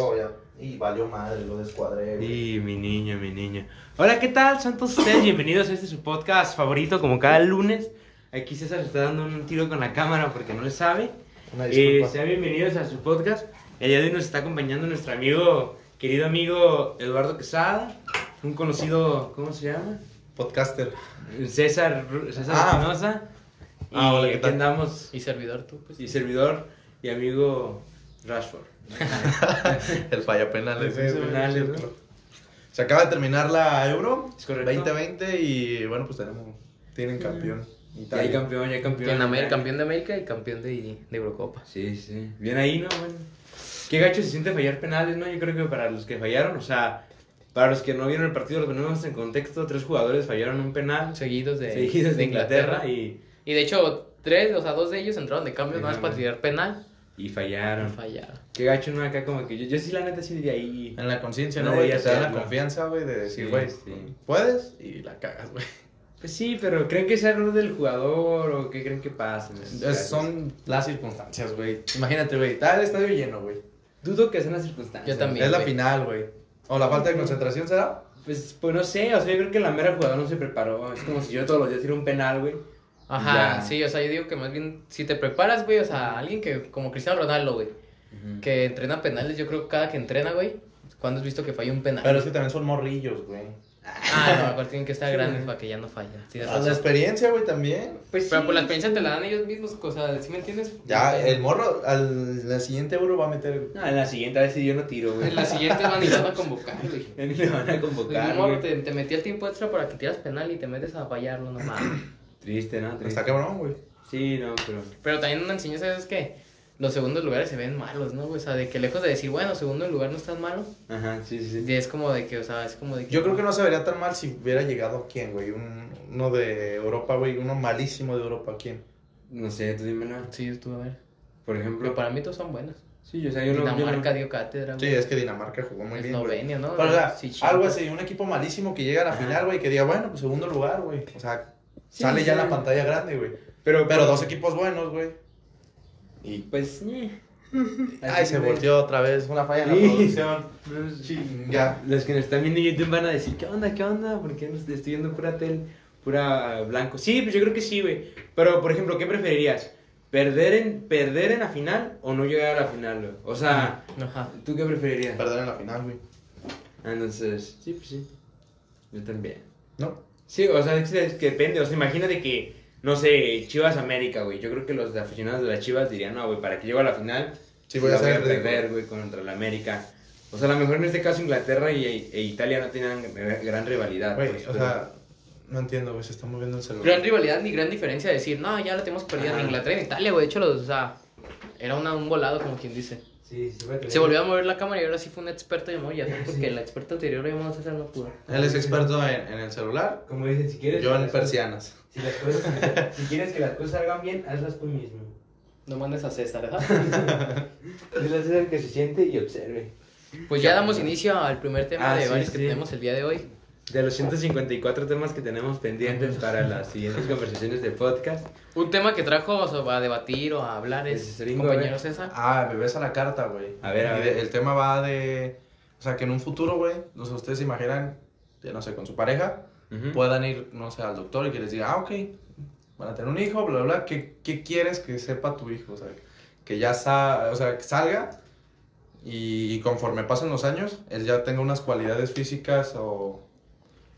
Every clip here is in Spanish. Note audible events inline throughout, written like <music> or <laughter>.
Ya. Y valió madre, lo descuadré, güey. Y mi niño, mi niño. Hola, ¿qué tal? Son todos ustedes bienvenidos a este su podcast favorito, como cada lunes. Aquí César se está dando un tiro con la cámara porque no le sabe. Una Eh, sean bienvenidos a su podcast. El día de hoy nos está acompañando nuestro amigo, querido amigo Eduardo Quesada, un conocido, ¿cómo se llama? Podcaster. César, César Ah. Espinosa. Y Ah, hola, ¿qué tal? andamos, Y servidor tú, pues. y servidor y amigo Rashford. <laughs> El falla penales. El falla penales, ¿no? Se acaba de terminar la Euro Es correcto. 2020 y bueno, pues tenemos tienen campeón. Ya Italia. hay campeón, ya hay campeón. En América, campeón de América y campeón de, de Eurocopa. Sí, sí. Bien ahí, ¿no? Bueno. Qué gacho se siente fallar penales, ¿no? Yo creo que para los que fallaron, o sea, para los que no vieron el partido, lo ponemos en contexto, tres jugadores fallaron un penal Seguidos de, seguidos de Inglaterra, y, Y de hecho, tres, o sea, dos de ellos entraron de cambio nada más para tirar penal. Y Y fallaron. fallaron. Qué gacho, ¿no? Acá como que yo, yo sí la neta sí de ahí. En la conciencia, No ¿no, güey? Debería te da la confianza, güey, de decir, Sí, güey, sí. puedes y la cagas, güey. Pues sí, pero ¿creen que sea error del jugador o qué creen que pasa? Es-? Son las circunstancias, güey. Imagínate, güey, está el estadio lleno, güey. Dudo que sean las circunstancias. Yo también. Es la güey. final, güey. O la falta de concentración será. Pues, pues no sé, o sea, yo creo que la mera jugador no se preparó. Es como si yo todos los días tiro un penal, güey. Ajá, Ya. sí, o sea, yo digo que más bien, si te preparas, güey, o sea, alguien que, como Cristiano Ronaldo, güey, que entrena penales, yo creo que cada que entrena, güey, ¿cuándo has visto que falla un penal? Pero es que también son morrillos, güey. Ah, no, <laughs> mejor tienen que estar grandes para que ya no falle. tienes Ah, La experiencia, güey, también. Pues Pero sí. por la experiencia te la dan ellos mismos, o sea, ¿sí me entiendes? Ya, el morro, al la siguiente euro va a meter. No, en la siguiente a ver si yo no tiro, güey. En la siguiente van y van a convocar, <laughs> güey. Le van a convocar, Pues, morro, güey. te, te metí el tiempo extra para que tiras penal y te metes a fallarlo, no mames. Triste, ¿no? Triste. Está cabrón, güey. Sí, no, pero... Pero también una enseñanza es que los segundos lugares se ven malos, ¿no? güey? O sea, de que lejos de decir, bueno, segundo lugar no es tan malo, Ajá, sí, sí, sí. y es como de que, o sea, es como de que... Yo creo que no se vería tan mal si hubiera llegado quién, güey. Un, uno de Europa, güey. Uno malísimo de Europa, ¿quién? No sé, tú dímelo. Sí, estuvo a ver. Por ejemplo... Pero para mí todos son buenos. Sí, o sea, yo no... yo Dinamarca no- dio cátedra, Sí, güey. es que Dinamarca jugó muy bien. Eslovenia, ¿no? Pero, o sea, Sí, algo así, un equipo malísimo que llega a la Ajá. final, güey, que diga, bueno, pues segundo lugar, güey. O sea, Sí, sale sí, ya en sí. la pantalla grande, güey. Pero, Pero dos equipos buenos, güey. Y. Pues... eh. <laughs> Ay, se volteó otra vez. Una falla en la Sí. producción. No, Chinga. Los que nos están viendo en YouTube van a decir, ¿qué onda, qué onda? ¿Por qué nos estoy viendo pura tel, pura blanco? Sí, pues yo creo que sí, güey. Pero, por ejemplo, ¿qué preferirías? ¿Perder en, ¿Perder en la final o no llegar a la final, güey? O sea, Ajá. ¿tú qué preferirías? Perder en la final, güey. Ah, Entonces, sí, pues sí. Yo también. ¿No? Sí, o sea, es que, depende. O sea, imagínate que, no sé, Chivas América, güey. Yo creo que los aficionados de las Chivas dirían, no, güey, para que llegue a la final, Sí, voy a hacer ridículo. perder, güey, contra la América. O sea, a lo mejor en este caso Inglaterra y, e Italia no tenían gran rivalidad. Güey, pues, o pero- sea, no entiendo, güey. Se está moviendo el celular. Gran rivalidad ni gran diferencia de decir, no, ya la tenemos perdida en. Inglaterra y en Italia, güey. De hecho, los, o sea, era una, un volado, como quien dice. Sí, sí, Se volvió a mover la cámara y ahora sí fue un experto llamado ya porque la experta anterior llamado César no pudo. Él es experto en, en el celular. Como dicen, si quieres. Yo en persianas. Si, las cosas- si quieres que las cosas salgan bien, hazlas tú mismo. No mandes a César, ¿verdad? <laughs> Dile a César que se siente y observe. Pues ya damos inicio al primer tema Ah, de sí, varios que sí. tenemos el día de hoy. De los 154 temas que tenemos pendientes para las siguientes conversaciones de podcast. Un tema que trajo o sea, a debatir o a hablar es gringo, compañero. César. Ah, me ves a la carta, güey. A ver, a ver. el tema va de. O sea, que en un futuro, güey, no sé, ustedes se imaginan, ya no sé, con su pareja, Ujú. puedan ir, no sé, al doctor y que les diga, ah, ok, van a tener un hijo, bla, bla, bla. ¿Qué, qué quieres que sepa tu hijo? O sea, que ya sa o sea, que salga y, y conforme pasen los años, él ya tenga unas cualidades físicas o,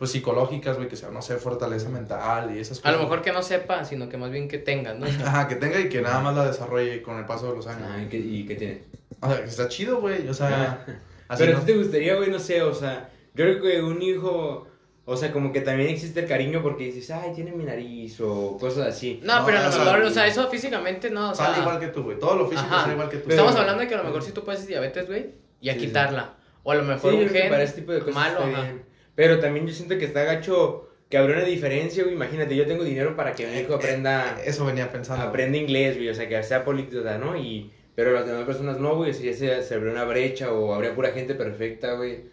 pues, psicológicas, güey, que sea, no sé, fortaleza mental y esas A cosas. lo mejor que no sepa, sino que más bien que tenga, ¿no? <laughs> Ajá, que tenga y que nada más la desarrolle con el paso de los años. Ah, ¿y qué, y qué tiene? O sea, que está chido, güey. O sea, así <laughs> Pero no- ¿a ti te gustaría, güey? No sé, o sea, yo creo que un hijo, o sea, como que también existe el cariño porque dices, ay, tiene mi nariz o cosas así. No, No, pero a lo o sea, mejor, o sea, eso físicamente no, o sea... sale igual que tú, güey. Todo lo físico Ajá. sale igual que tú. Estamos Pero- hablando de que a lo mejor si tú puedes diabetes, güey, y a Sí, sí. quitarla. O a lo Sí, mejor un gen para ese tipo de cosas malo, ajá. bien. Pero también yo siento que está gacho que habrá una diferencia, güey. Imagínate, yo tengo dinero para que mi hijo aprenda, Eso venía pensando. aprenda inglés, güey. O sea, que sea político, ¿no? Y, pero las demás personas no, güey. Si ya se, se abrió una brecha o habría pura gente perfecta, güey.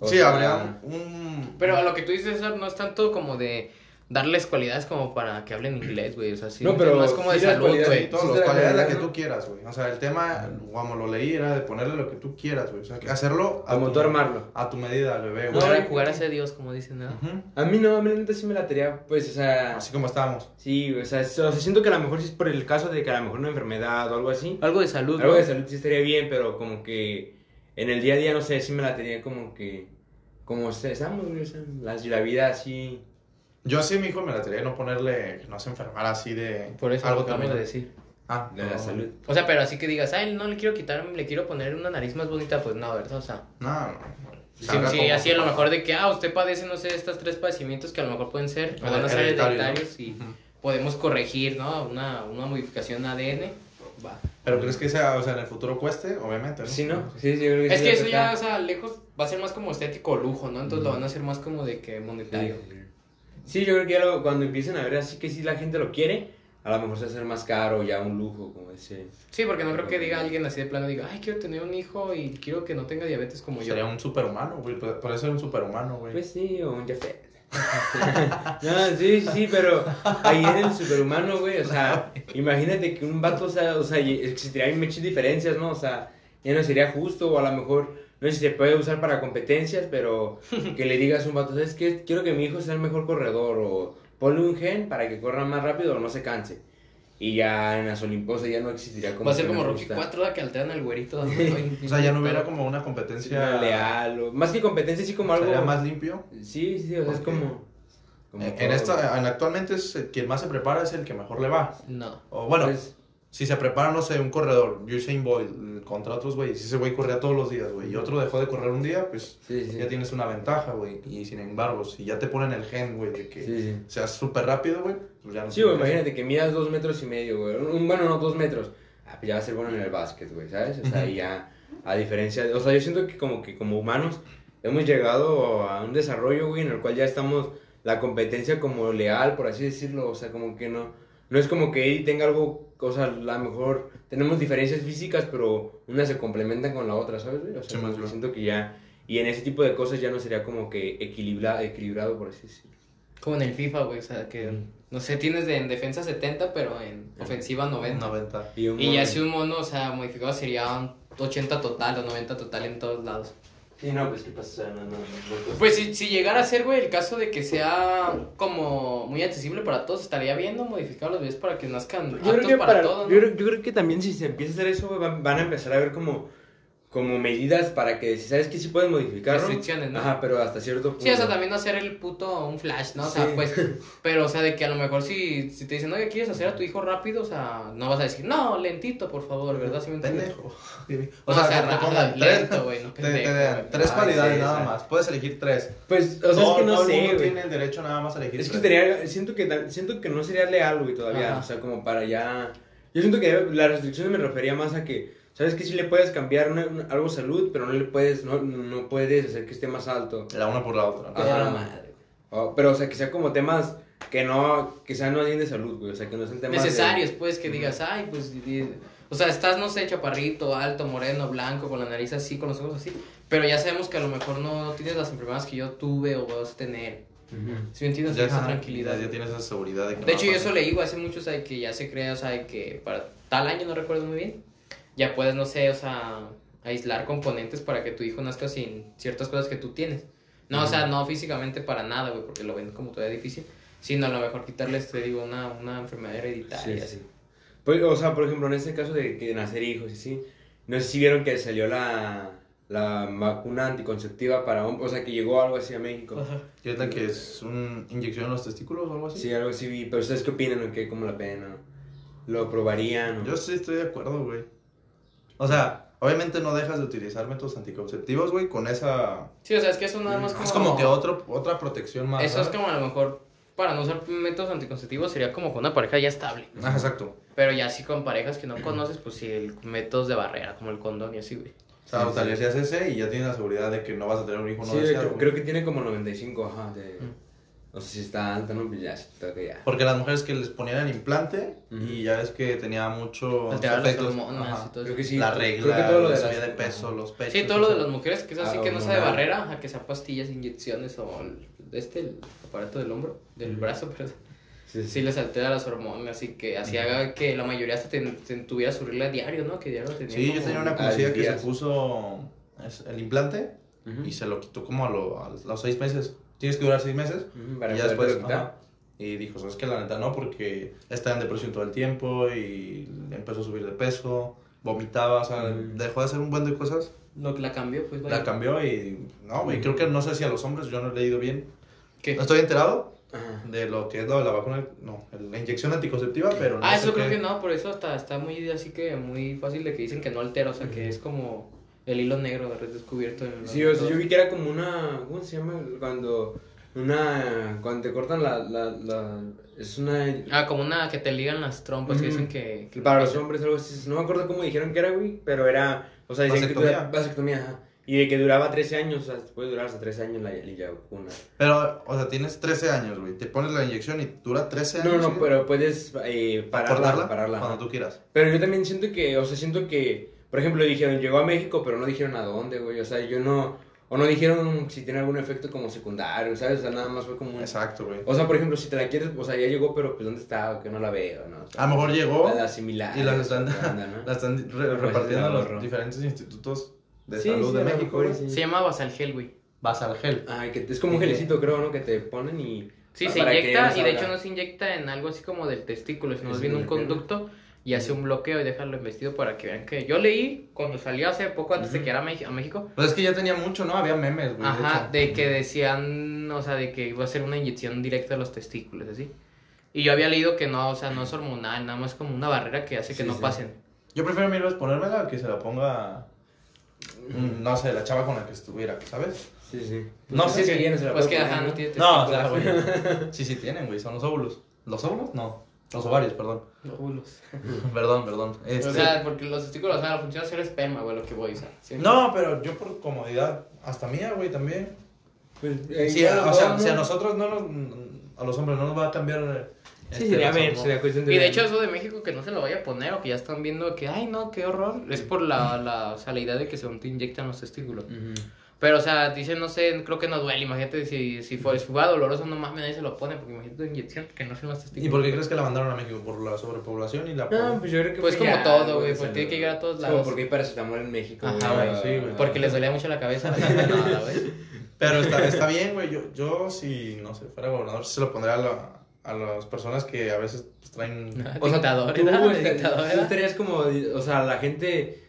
O Sí, sea, habría un. Pero a lo que tú dices, no es tanto como de... darles cualidades como para que hablen inglés, güey. O sea, sí. No, pero más como de sí las salud, güey. Sí, las la cualidades la que ¿no? tú quieras, güey. O sea, el tema, como lo leí, era de ponerle lo que tú quieras, güey. O sea, que hacerlo Como tú armarlo. A tu medida, al bebé, güey. Jugar, jugar a ser Dios, como dicen, ¿no? A mí no, a mí la neta sí me latería, pues, o sea... Así como estábamos. Sí, o sea, o sea, siento que a lo mejor sí es por el caso de que a lo mejor una enfermedad o algo así. Algo de salud, Algo ¿no? de salud sí estaría bien, pero como que en el día a día, no sé, sí me latería como que... Como estamos, güey, o sea, la, la vida así... Yo así a mi hijo me la tenía no ponerle, que no se enfermara así de Por eso algo lo acabamos también. de decir. Ah, De la salud. O sea, pero así que digas, ay, no le quiero quitar, le quiero poner una nariz más bonita, pues no, ¿verdad? O sea, No, no. sí, así a lo mejor de que, ah, usted padece, no sé, estos tres padecimientos que a lo mejor pueden ser, o van a ser Hereditarios, ¿no? y podemos corregir, ¿no? Una, una modificación ADN. Va. Pero crees que sea, o sea, en el futuro cueste, obviamente, ¿no? Sí, ¿no? Sí, sí, yo creo que Es sí que eso ya, o sea, lejos va a ser más como estético o lujo, ¿no? Entonces lo van a hacer más como de que monetario. Sí, yo creo que ya lo- cuando empiecen a ver así que sí la gente lo quiere, a lo mejor se va a hacer más caro, ya un lujo, como ese. Sí, porque no creo que diga alguien así de plano, diga, ay, quiero tener un hijo y quiero que no tenga diabetes como yo. Sería un superhumano, güey. Puede ser un superhumano, güey. Pues sí, o un Jafet. <laughs> no, sí, sí, pero ahí en el superhumano, güey, o sea, <laughs> imagínate que un vato, o sea, o sea, existirían muchas diferencias, ¿no? O sea, ya no sería justo, o a lo mejor, no sé si se puede usar para competencias, pero <laughs> que le digas a un vato, ¿sabes qué? Quiero que mi hijo sea el mejor corredor, o ponle un gen para que corra más rápido o no se canse. Y ya en las Olimpiadas ya no existiría como Va a ser que como Rocky gusta. 4, ¿verdad? que alteran al güerito. <laughs> O sea, ya no hubiera como una competencia. leal, o- más que competencia, sí como algo... Sería más limpio. Sí, sí, o sea, es como... como En, esta, en actualmente es el quien más se prepara es el que mejor le va. No. O bueno, Pues, si se prepara, no sé, un corredor, Usain Bolt, contra otros güeyes, si ese güey corría todos los días, güey, y otro dejó de correr un día, pues sí, sí. ya tienes una ventaja, güey. Y sin embargo, si ya te ponen el gen, güey, de que Sí, seas súper rápido, güey, pues ya no Sí, güey, imagínate que midas dos metros y medio, güey. Un, bueno, no, dos metros. Ah, pues ya va a ser bueno en el básquet, güey, ¿sabes? O sea, ya, a diferencia de... O sea, yo siento que como que como humanos hemos llegado a un desarrollo, güey, en el cual ya estamos... La competencia como leal, por así decirlo. O sea, como que no... No es como que él tenga algo... O sea, a lo mejor tenemos diferencias físicas, pero unas se complementan con la otra, ¿sabes, güey? O sea, Sí, más siento que ya... Y en ese tipo de cosas ya no sería como que equilibra, equilibrado, por así decirlo. Como en el FIFA, güey. O sea, que, no sé, tienes de, en defensa 70, pero en ofensiva 90. 90. Y, un Y mono- ya si un mono, o sea, modificado sería un 80 total o 90 total en todos lados. Sí, no, pues qué pasa, no, no, no, Pues si, si llegara a ser, güey, el caso de que sea como muy accesible para todos, estaría bien, ¿no? Modificar los bebés para que nazcan Yo creo aptos que para, para, todo, ¿no? yo, creo, yo creo que también si se empieza a hacer eso, güey, van, van a empezar a ver como, como medidas para que, si sabes que sí puedes modificarlo. Restricciones, ¿no? Ajá, pero hasta cierto punto. Sí, o sea, también no hacer el puto un flash, ¿no? O sea, Sí. pues, <laughs> pero, o sea, de que a lo mejor si, si te dicen, oye, ¿quieres hacer a tu hijo rápido? O sea, no vas a decir, no, lentito, por favor, ¿verdad? ¿Sí me entiendes? Pendejo. <laughs> O O sea, sea, que te pongan tres, lento, güey, no <laughs> te- pendejo, te güey. tres cualidades sí, nada más. Puedes elegir tres. Pues, o sea, todo, es que no sé, güey. tiene el derecho nada más a elegir Es que tres. estaría, siento que, siento que no sería leal, güey, todavía. Ajá. O sea, como para ya... Yo siento que la restricción me refería más a que, ¿sabes que sí le puedes cambiar una- una- algo salud, pero no le puedes, no, no puedes hacer que esté más alto? La una por la otra. ¿no? Pero Ajá. madre. O- pero, o sea, que sea como temas que no, que sean más bien de salud, güey. O sea, que no sean temas de- necesarios, pues, que digas, ay, pues, y- y- o sea, estás, no sé, chaparrito, alto, moreno, blanco, con la nariz así, con los ojos así, pero ya sabemos que a lo mejor no tienes las enfermedades que yo tuve o vas a tener. Si me entiendes, Ya, esa ajá, tranquilidad. Ya, tienes esa seguridad de que De no hecho, yo eso leí, güey, hace muchos, o sea, que ya se crea, o sea, de que para tal año, no recuerdo muy bien, ya puedes, no sé, o sea, aislar componentes para que tu hijo nazca sin ciertas cosas que tú tienes. No, o sea, no físicamente para nada, güey, porque lo ven como todavía difícil, sino a lo mejor quitarles, te digo, una, una enfermedad hereditaria. Sí, así. sí. Pues, o sea, por ejemplo, en este caso de que nacer hijos y sí, no sé si vieron que salió la, la vacuna anticonceptiva para hombres, o sea, que llegó algo así a México. ¿Y ahorita que es una inyección en los testículos o algo así? Sí, algo así pero ¿ustedes qué opinan o qué? ¿Cómo la pena? ¿Lo probarían? o- Yo sí estoy de acuerdo, güey. O sea, obviamente no dejas de utilizar métodos anticonceptivos, güey, con esa... Sí, o sea, es que eso nada más como... Es como que otro, otra protección más. Eso es como a lo mejor, para no usar métodos anticonceptivos, sería como con una pareja ya estable. Ah, exacto. Pero ya sí con parejas que no conoces, pues sí, el- métodos de barrera, como el condón y así, güey. O sea, Sí, eutanasias ese y ya tienes la seguridad de que no vas a tener un hijo no Sí, deseado. creo, creo que tiene como 95, ajá. De... O sea, si está alta, ¿no? Pues ya, toca ya. Porque las mujeres que les ponían el implante Ujú. y ya ves que tenía mucho Alterar las efectos. hormonas Ajá. y todo Creo que sí. la creo regla, que todo lo de subida de peso, los pechos. Sí, todo lo de las mujeres, que es así que no sea de barrera, a que sea pastillas, inyecciones o el, este, el aparato del hombro, del brazo, pero Sí, sí les altera las hormonas y que así haga que la mayoría hasta te, te tuviera su regla diario, ¿no? Que diario tenía Sí, yo tenía una conocida que se puso es- el implante Ujú. y se lo quitó como a, lo- a los seis meses. Tienes que durar seis meses. Para y ya después. ajá. Y dijo, ¿sabes que La neta no, porque estaba en depresión todo el tiempo y empezó a subir de peso, vomitaba, o sea, Mm. dejó de hacer un buen de cosas. Lo que la cambió, pues vaya. La cambió y. No, güey, creo que no sé si a los hombres, yo no he leído bien. ¿Qué? No estoy enterado Ajá. de lo que es lo de la vacuna, no, la inyección anticonceptiva, pero no Ah, eso creo qué- que no, por eso está, está muy así que muy fácil de que dicen que no altera, o sea, que es como el hilo negro de descubierto. En Sí, o sea, yo vi que era como una. ¿Cómo se llama? Cuando. Una. Cuando te cortan la. la, la es una. Ah, como una que te ligan las trompas Ujú. dicen que... que Para los hombres, algo así. No me acuerdo cómo dijeron que era, güey. Pero era. O sea, decían que Vasectomía. dura- vasectomía, ajá. Y de que duraba 13 años. O sea, puede durar hasta 13 años la, la vacuna. Pero, o sea, tienes 13 años, güey. Te pones la inyección y dura 13 años. No, no, ¿sí? pero puedes eh, pararla cuando ajá. tú quieras. Pero yo también siento que, o sea, siento que, por ejemplo, dijeron, llegó a México, pero no dijeron a dónde, güey. O sea, yo no, o no dijeron si tiene algún efecto como secundario, ¿sabes? O sea, nada más fue como un... Exacto, güey. O sea, por ejemplo, si te la quieres, o sea, ya llegó, pero pues ¿dónde está? O que no la veo, ¿no? O sea, A lo mejor llegó la, la similar. y las están, anda, ¿no? <laughs> las están re- Pues, repartiendo en ahorro. los diferentes institutos de Sí, salud sí, de a México, mejor, güey. sí. Se llama Basalgel, güey. Vas al gel. Ay, que es como un gelecito, creo, ¿no? Que te ponen y... Sí, se inyecta y de hecho no se inyecta en algo así como del testículo, sino Es más bien en un la pierna. Y hace un bloqueo y déjalo investido para que vean que... Yo leí cuando salió hace poco antes de Ujú. que era a México, Pues es que ya tenía mucho, ¿no? Había memes, güey. Ajá, de de que decían, o sea, de que iba a ser una inyección directa a los testículos, así. Y yo había leído que no, o sea, no es hormonal, nada más como una barrera que hace que Sí, no sí. pasen. Yo prefiero mil veces ponérmela que se la ponga. No sé, la chava con la que estuviera, ¿sabes? Sí, sí. No sé si viene, se la Pues que, ajá, ¿no? no tiene No, o sea, testículos. güey. Sí, sí tienen, güey. Son los óvulos. ¿Los óvulos? No. Los ovarios, perdón. Óvulos. perdón, perdón. Este- O sea, porque los testículos, o sea, la función es ser esperma, güey, lo que voy, sea. siempre- No, pero yo por comodidad, hasta mía, güey, también. Pues, eh, Sí, o los sea, si a ¿no? nosotros no nos, a los hombres no nos va a cambiar. eh, Sí, este, sería las ver, sería cuestión de Y de ver. hecho eso de México que no se lo vaya a poner o que ya están viendo que, ay no, qué horror, es por la, la, o sea, la idea de que según te inyectan los testículos. Ujú. Pero, o sea, dicen, no sé, creo que no duele, imagínate si, si fue, si fuera doloroso, no mames, nadie se lo pone, porque imagínate una inyección que no los testículos. ¿Y por qué crees que la mandaron a México? ¿Por la sobrepoblación y la No, pues yo creo que Pues fue como ya, todo, güey, pues tiene que llegar a todos lados. Como porque hay paracetamol en México, Ajá, güey. güey, sí, güey. Porque les dolía mucho la cabeza. <laughs> Nada, güey. Pero está, está bien, güey. Yo, yo, si, no sé, fuera gobernador, se lo pondría a, la- a las personas que a veces pues, traen... <laughs> O sea, Dictador, tú, ¿verdad? esta- Dictador, tú ¿verdad? estarías como, o sea, la gente,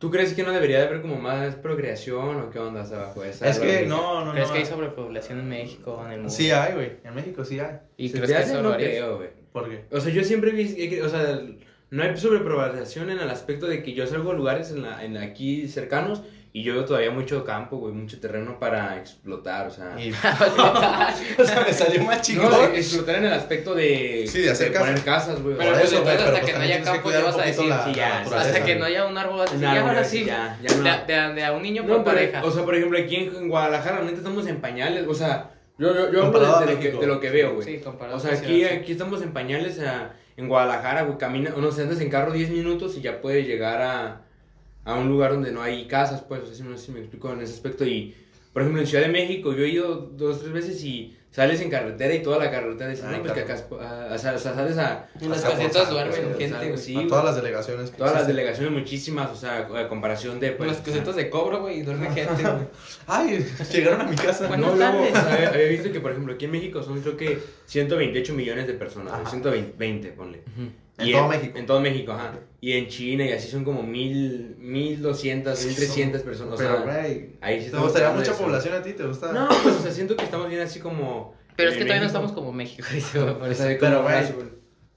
¿tú crees que no debería de haber como más procreación o qué onda esa Es que lógica? no, no, ¿Crees no. que hay sobrepoblación en México, en el mundo? Sí hay, güey. En México sí hay. ¿Y ¿Se crees que eso no creo, güey. ¿Por qué? O sea, yo siempre vi, o sea, no hay sobrepoblación en el aspecto de que yo salgo a lugares en, la, en aquí cercanos y yo veo todavía mucho campo, güey, mucho terreno para explotar, o sea... Y- <laughs> o sea, me salió más chingón. No, de explotar en el aspecto de, Sí, de hacer poner casas. casas, güey. Pero pues eso, pero hasta pues que no también haya campo ya un vas a decir, la- sí, la ya, naturaleza, hasta que no haya un árbol así, Un ya árbol ahora así, sí. ya, ya no. De, de, de a un niño No, por pero, pareja. o sea, por ejemplo, aquí en, en Guadalajara, neta, estamos en pañales, o sea, yo, yo, yo hablo de, de lo que, de lo que veo, güey. Sí, comparado o sea, aquí, aquí estamos en pañales, o sea, en Guadalajara, güey, camina, no sé, andas en carro 10 minutos y ya puedes llegar a, a un lugar donde no hay casas, pues, o sea, si no sé si me explico en ese aspecto. Y, por ejemplo, en Ciudad de México, yo he ido dos, tres veces y sales en carretera y toda la carretera dices, Ah, no, pues que acá, ah, sales a... En las casetas duermen Santos, gente, o sea, güey. sí, a todas las delegaciones que Todas las existen. delegaciones muchísimas, o sea, a comparación de... En Pues, las casetas de cobro, güey, y duerme gente, güey. <laughs> Ay, llegaron a mi casa. Bueno, no, luego, tardes. o sea, había, había visto que, por ejemplo, aquí en México son creo que 128 millones de personas, Ajá. 120, ponle. En Y todo México. En todo México, ajá. Y en China y así son como mil, mil doscientas, mil trescientas personas. O sea, Pero, güey, ahí sí ¿te gustaría mucha eso. población a ti? ¿Te gusta? No, pues, o sea, siento que estamos bien así como... Pero es que en todavía no estamos como México, <laughs> dice, güey, por eso. Pero, güey,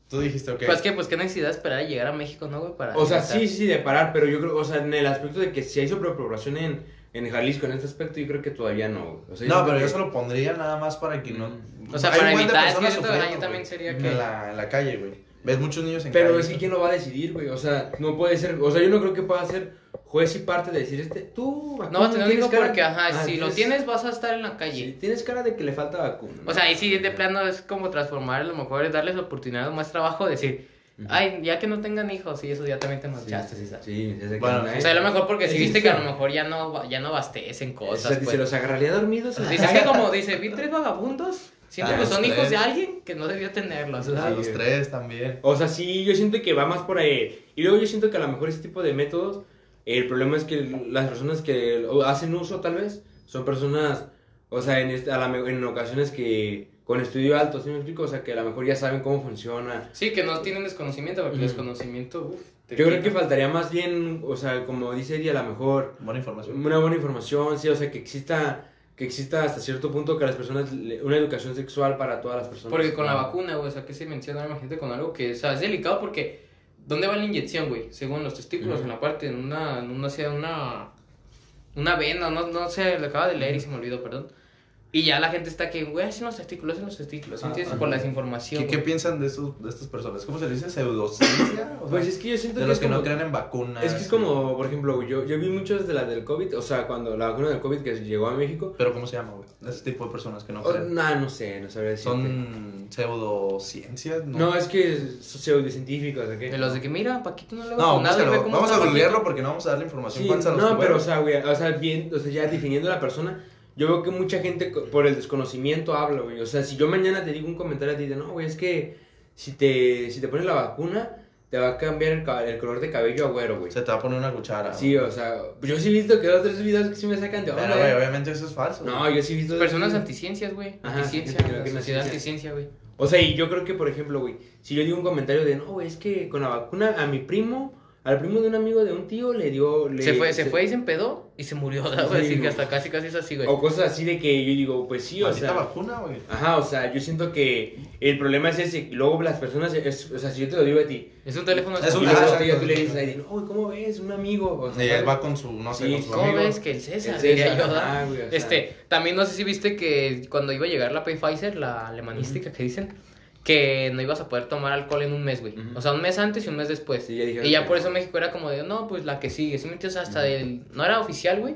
Tú dijiste, ok. Pues que, pues qué necesidad esperar a llegar a México, ¿no, güey? Para O sea, sí, sí, de parar, pero yo creo, o sea, en el aspecto de que si hay sobrepoblación en, en Jalisco en este aspecto, yo creo que todavía no. güey. O sea, No, pero que- yo se lo pondría nada más para que no. O sea, Hay para evitar, es que yo, también sería que... En la, en la calle, güey. Ves muchos niños en Pero calle. es que quién lo va a decidir, güey. O sea, no puede ser. O sea, yo no creo que pueda ser juez y parte de decir, este, tú, No vas a tener un tienes hijo cara- porque, ajá, ah, si lo tienes vas a estar en la calle. sí, tienes cara de que le falta vacuna. ¿no? O sea, ahí sí de plano es como transformar, a lo mejor es darles oportunidad o más trabajo, decir, ay, ya que no tengan hijos, y eso ya también te marchaste, sí, sí, sí, Bueno, no O sea, a lo mejor porque si Sí, viste que a lo mejor ya no, ya no abastecen O cosas. sea, dice, pues. los agarraría dormidos. en la Dice calle. que <laughs> como dice, vi tres vagabundos, siento que son tres. hijos de alguien que no debió tenerlos. o sea, A los tres también. O sea, sí, yo siento que va más por ahí. Y luego yo siento que a lo mejor ese tipo de métodos, el problema es que las personas que hacen uso tal vez son personas, o sea, en, este- a la en ocasiones que con estudio alto, ¿sí me explico? O sea, que a lo mejor ya saben cómo funciona. Sí, que no tienen desconocimiento, porque el Ujú. desconocimiento, uff. Yo creo que faltaría más bien, o sea, como dice Eddie, a lo mejor Buena información. una buena información, sí, o sea, que exista exista hasta cierto punto que las personas, le- una educación sexual para todas las personas. Porque con la vacuna, güey, o sea, que se menciona, imagínate con algo que, o sea, es delicado porque, ¿dónde va la inyección, güey? Según los testículos, en la parte, en una, en una, sea una, una vena, no, no sé, lo acaba de leer y se me olvidó, perdón. Y ya la gente está que, güey, hacen los testículos, hacen los testículos, ¿sí Ah, ¿entiendes? ajá. Por la desinformación. ¿Qué, piensan de, estos, de estas personas? ¿Cómo se le dice? ¿Pseudociencia? O sea, Pues es que yo siento de que los es que no como- creen en vacunas. Es que es como, por ejemplo, yo, yo vi muchos de la del COVID, o sea, cuando la vacuna del COVID que llegó a México. Pero ¿cómo se llama, güey? Ese tipo de personas que no Oh, creen. nah, no sé, no sabría decirte. Son pseudociencias, ¿no? No, es que es pseudocientíficos, ¿o qué? De los de que, mira, Paquito no le ha No, ve búscalo. cómo Vamos a googlearlo porque no vamos a darle información Sí, falsa a los no, pero, o sea, güey, o sea, bien, o sea, ya definiendo a la persona, yo veo que mucha gente por el desconocimiento habla, güey. O sea, si yo mañana te digo un comentario a ti de, no, güey, es que si te, si te pones la vacuna, te va a cambiar el, color de cabello a güero, güey. Se te va a poner una cuchara. Sí, o sea, yo sí he visto que dos o tres videos que sí me sacan de Pero, onda, güey, eh. obviamente eso es falso. No, yo sí he visto... Personas anticiencias, güey. Ajá, Anticiencia, en la sociedad anticiencia, güey. O sea, y yo creo que, por ejemplo, güey, si yo digo un comentario de, no, güey, es que con la vacuna a mi primo, al primo de un amigo de un tío le dio... Le, Se fue, se fue y se empedó y se murió. <laughs> Sí, Así que hasta casi, casi es así, güey. O cosas así de que yo digo, pues sí, o sea... vacuna, güey. Ajá, o sea, yo siento que el problema es ese. Y luego las personas, es- o sea, si yo te lo digo a ti, Es un teléfono Es un- luego ah, tú, le dices a güey, ¿cómo ves? Un amigo. O sea, Y él va con su, no sé, Sí, con su ¿Cómo amigo. ves que el César, El diría César, yo, ajá, güey, o sea. Este, también no sé si viste que cuando iba a llegar la Pfizer, la alemanística que dicen, que no ibas a poder tomar alcohol en un mes, güey. O sea, un mes antes y un mes después. Sí, ya dijeron y ya por eso México era como de, no, pues la que sigue. ¿Sí me entiendes? Hasta el... No era oficial, güey.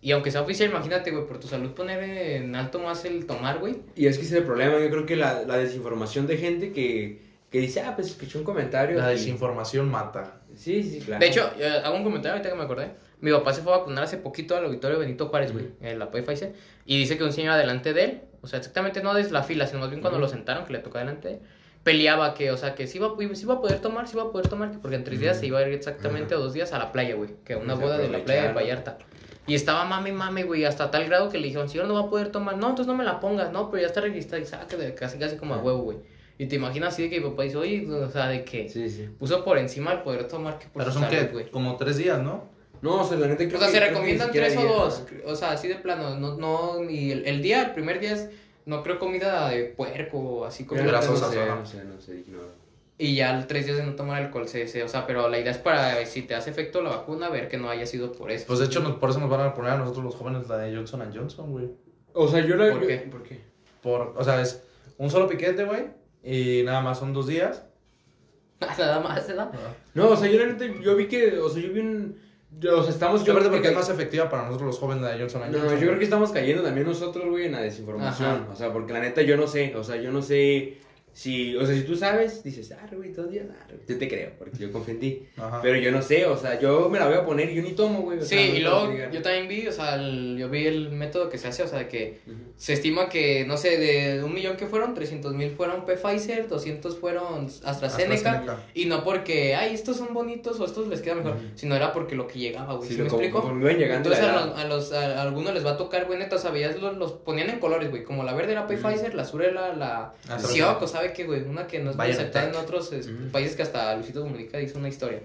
Y aunque sea oficial, imagínate, güey, por tu salud poner en alto más el tomar, güey. Y es que ese es el problema. Yo creo que la, la desinformación de gente que, que dice, ah, pues escuché un comentario. La y- desinformación mata. Sí, sí, claro. De hecho, eh, hago un comentario ahorita que me acordé. Mi papá se fue a vacunar hace poquito al auditorio Benito Juárez, güey, en la Pfizer. Y dice que un señor adelante de él, o sea, exactamente no desde la fila, sino más bien cuando lo sentaron, que le tocó adelante de él, peleaba que, o sea, que sí iba, sí iba a poder tomar, sí iba a poder tomar, que porque en tres días se iba a ir exactamente o dos días a la playa, güey, que una Se boda de la playa de. Vallarta. Y estaba mame, mame, güey, hasta tal grado que le dijeron, señor, no va a poder tomar. No, entonces no me la pongas, no, pero ya está registrada y saca de casi, casi como a huevo, güey. Y te imaginas así de que mi papá dice, oye, o sea, de que Sí, sí. puso por encima el poder tomar que por Pero son que güey. como tres días, ¿no? No, o sea, la neta creo O sea, que- se recomiendan tres o dos. ¿no? O sea, así de plano. No, no, ni el, el día, el primer día es, no creo comida de puerco, así como Mira, grasosa, no sé, ajá. no sé, no sé, ignoro. Y ya tres días de no tomar alcohol, se, se- o sea, pero la idea es para, si te hace efecto la vacuna, ver que no haya sido por eso. Pues de hecho, nos- por eso nos van a poner a nosotros los jóvenes la de Johnson Johnson, güey. O sea, yo la... ¿Por qué? ¿Por qué? Por, o sea, es un solo piquete, güey. Y nada más son dos días. <laughs> Nada más, ¿verdad? No, o sea, yo la neta, yo vi que, o sea, yo vi un... sea, estamos... Yo creo porque que- es más efectiva para nosotros los jóvenes de Johnson No, Johnson. yo creo que estamos cayendo también nosotros, güey, en la desinformación. Ajá. O sea, porque la neta yo no sé, o sea, yo no sé si, o sea, si tú sabes, dices, ah, güey, todo día, nah, güey, yo te creo, porque yo confío en ti. Ajá. Pero yo no sé, o sea, yo me la voy a poner y yo ni tomo, güey. o Sí, sea, no y luego yo también vi, o sea, el- yo vi el método que se hace, o sea, de que se estima que, no sé, de un millón que fueron, 300 mil fueron Pfizer, 200 fueron AstraZeneca, AstraZeneca. y no porque, ay, estos son bonitos o estos les queda mejor, sino era porque lo que llegaba, güey, Sí, ¿sí me explico? Entonces la a los, a, los- a algunos les va a tocar, güey, neta, o sea, veías los, los ponían en colores, güey, como la verde era Pfizer, la azul era la AstraZeneca. Sioc, o sabe qué, güey, una que no es muy aceptada en otros este, Ujú. países que hasta Luisito Comunica hizo una historia.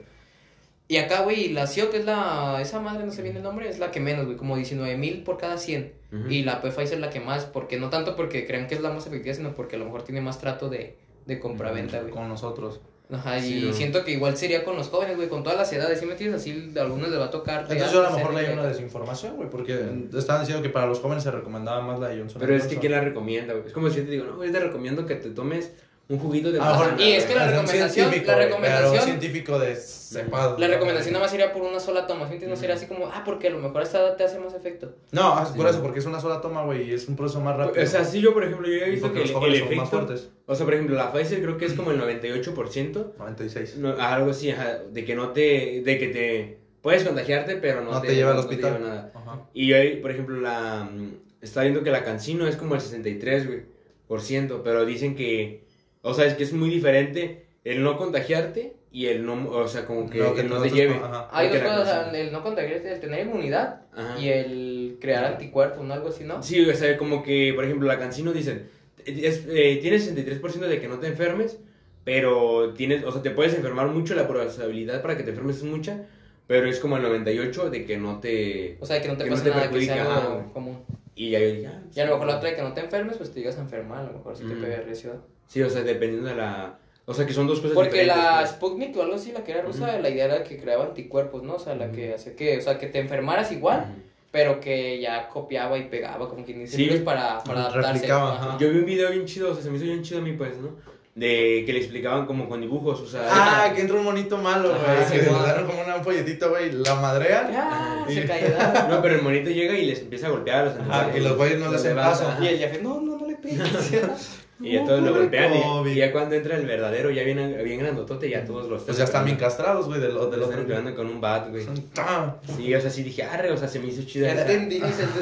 Y acá, güey, la Sioc es la, esa madre, no sé bien el nombre, es la que menos, güey, como 19 mil por cada 100. Ujú. Y la Pfizer es la que más, porque no tanto porque crean que es la más efectiva, sino porque a lo mejor tiene más trato de, de compra-venta, güey. Con nosotros. Ajá, y Sí, siento que igual sería con los jóvenes, güey, con todas las edades, ¿sí me entiendes? Así a algunos les va a tocar. Entonces yo a lo mejor leí una desinformación, güey, porque estaban diciendo que para los jóvenes se recomendaba más la de Johnson Pero es que. ¿quién la recomienda, güey? Es como si yo te digo, no, güey, te recomiendo que te tomes un juguito de A lo mejor- manzana, Y es que la recomendación- científico, la recomendación- pero un científico de cepado. La recomendación nada más sería por una sola toma, ¿sí? No sería así como, ah, porque a lo mejor esta te hace más efecto. No, es por Sí. eso, porque es una sola toma, güey, y es un proceso más rápido. O sea, sí, yo, por ejemplo, yo he visto que los el, jóvenes el son más efecto... fuertes. O sea, por ejemplo, la Pfizer creo que es como el 98%. 96. No, algo así, ajá, de que no te... De que te... Puedes contagiarte, pero no, No te lleva al no te hospital. lleva nada. Ajá. Y hoy, por ejemplo, la... mm, Está viendo que la cancino es como el 63, güey, por ciento. Pero dicen que... O sea, es que es muy diferente el no contagiarte y el no... O sea, como que, No, que el no te lleve. ajá. Hay dos cosas, o sea, el no contagiarte, el tener inmunidad Ajá. y el crear anticuerpos, ¿no? Algo así, ¿no? Sí, o sea, como que, por ejemplo, la cancino dicen, es, eh, tienes 63% de que no te enfermes, pero tienes, o sea, te puedes enfermar mucho, la probabilidad para que te enfermes es mucha, pero es como el 98 de que no te... O sea, que no te Que no pase te nada, que sea algo común. Y ya yo dije, ah, Y a lo mejor la otra de que no te enfermes, pues te llegas a enfermar, a lo mejor si te Mm. pega recio. Sí, o sea, dependiendo de la... O sea, que son dos cosas Porque diferentes, la pues. Sputnik o algo así, la que era rusa, la idea era que creaba anticuerpos, ¿no? O sea, la que hacía que, o sea, que te enfermaras igual, pero que ya copiaba y pegaba, como que ni Sí. siquiera para, para adaptarse. Ajá. Yo vi un video bien chido, o sea, se me hizo bien chido a mí, pues, ¿no? De que le explicaban como con dibujos, o sea... Ah, que entra un monito malo, güey. sí, que le güey. dan como una- un folletito, güey. La madrean. Ah, Y- se cayó. <laughs> No, pero el monito llega y les empieza a golpear a los Ajá, y los güeyes no le hacen ajá. Y el jefe, no, no, no le pegues. <laughs> <laughs> Y ya todos lo golpean. y- ya cuando entra el verdadero, ya bien, bien grandotote, ya todos los. Pues ya están bien castrados, güey, del, del Los otro. están con un bat, güey. Son- ¡Ah! Sí, o sea, sí dije, arre, o sea, se me hizo esa- entendí,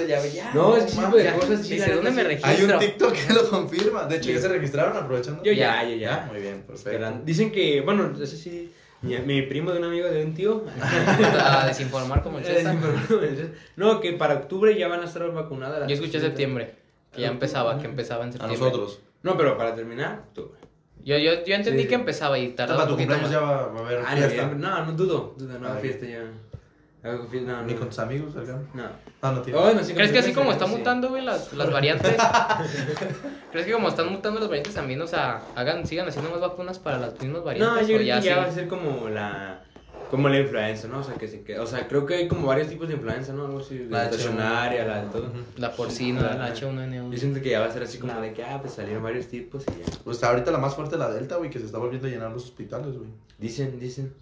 ya, ya. No, es que de cosas. Dice, la ¿dónde me registro? Hay un TikTok que lo confirma. De hecho, ya se registraron aprovechando. Yo ya, yo ya. Muy bien, perfecto. Esperando. Dicen que, bueno, eso sí. Mi, mi primo de un amigo de un tío. A <laughs> desinformar <laughs> como el César. no, que para octubre ya van a estar vacunadas. Yo escuché 60. septiembre, que ya empezaba, que empezaba en A septiembre. nosotros. No, pero para terminar, octubre. Yo, yo, yo entendí Sí. que empezaba y tardaba para tu cumpleaños más. ya va, a haber Ah, fiesta. No, no dudo. dudo no, Ah, fiesta ya. No, Ni no. con tus amigos, cercanos. No. Ah, no, tío. Bueno, sí, ¿Crees que así como están sí. mutando, güey, las, las variantes? <laughs> ¿Crees que como están mutando las variantes también, o sea, hagan, sigan haciendo más vacunas para las mismas variantes? No, yo creo que ya sí? va a ser como la como la influenza, ¿no? O sea, que se que, o sea, creo que hay como varios tipos de influenza, ¿no? Algo así, de La estacionaria, la de todo. La porcina, La- la H1N1. Yo siento que ya va a ser así como de que, ah, pues salieron varios tipos y ya. Pues ahorita la más fuerte la Delta, güey, que se está volviendo a llenar los hospitales, güey. Dicen, dicen.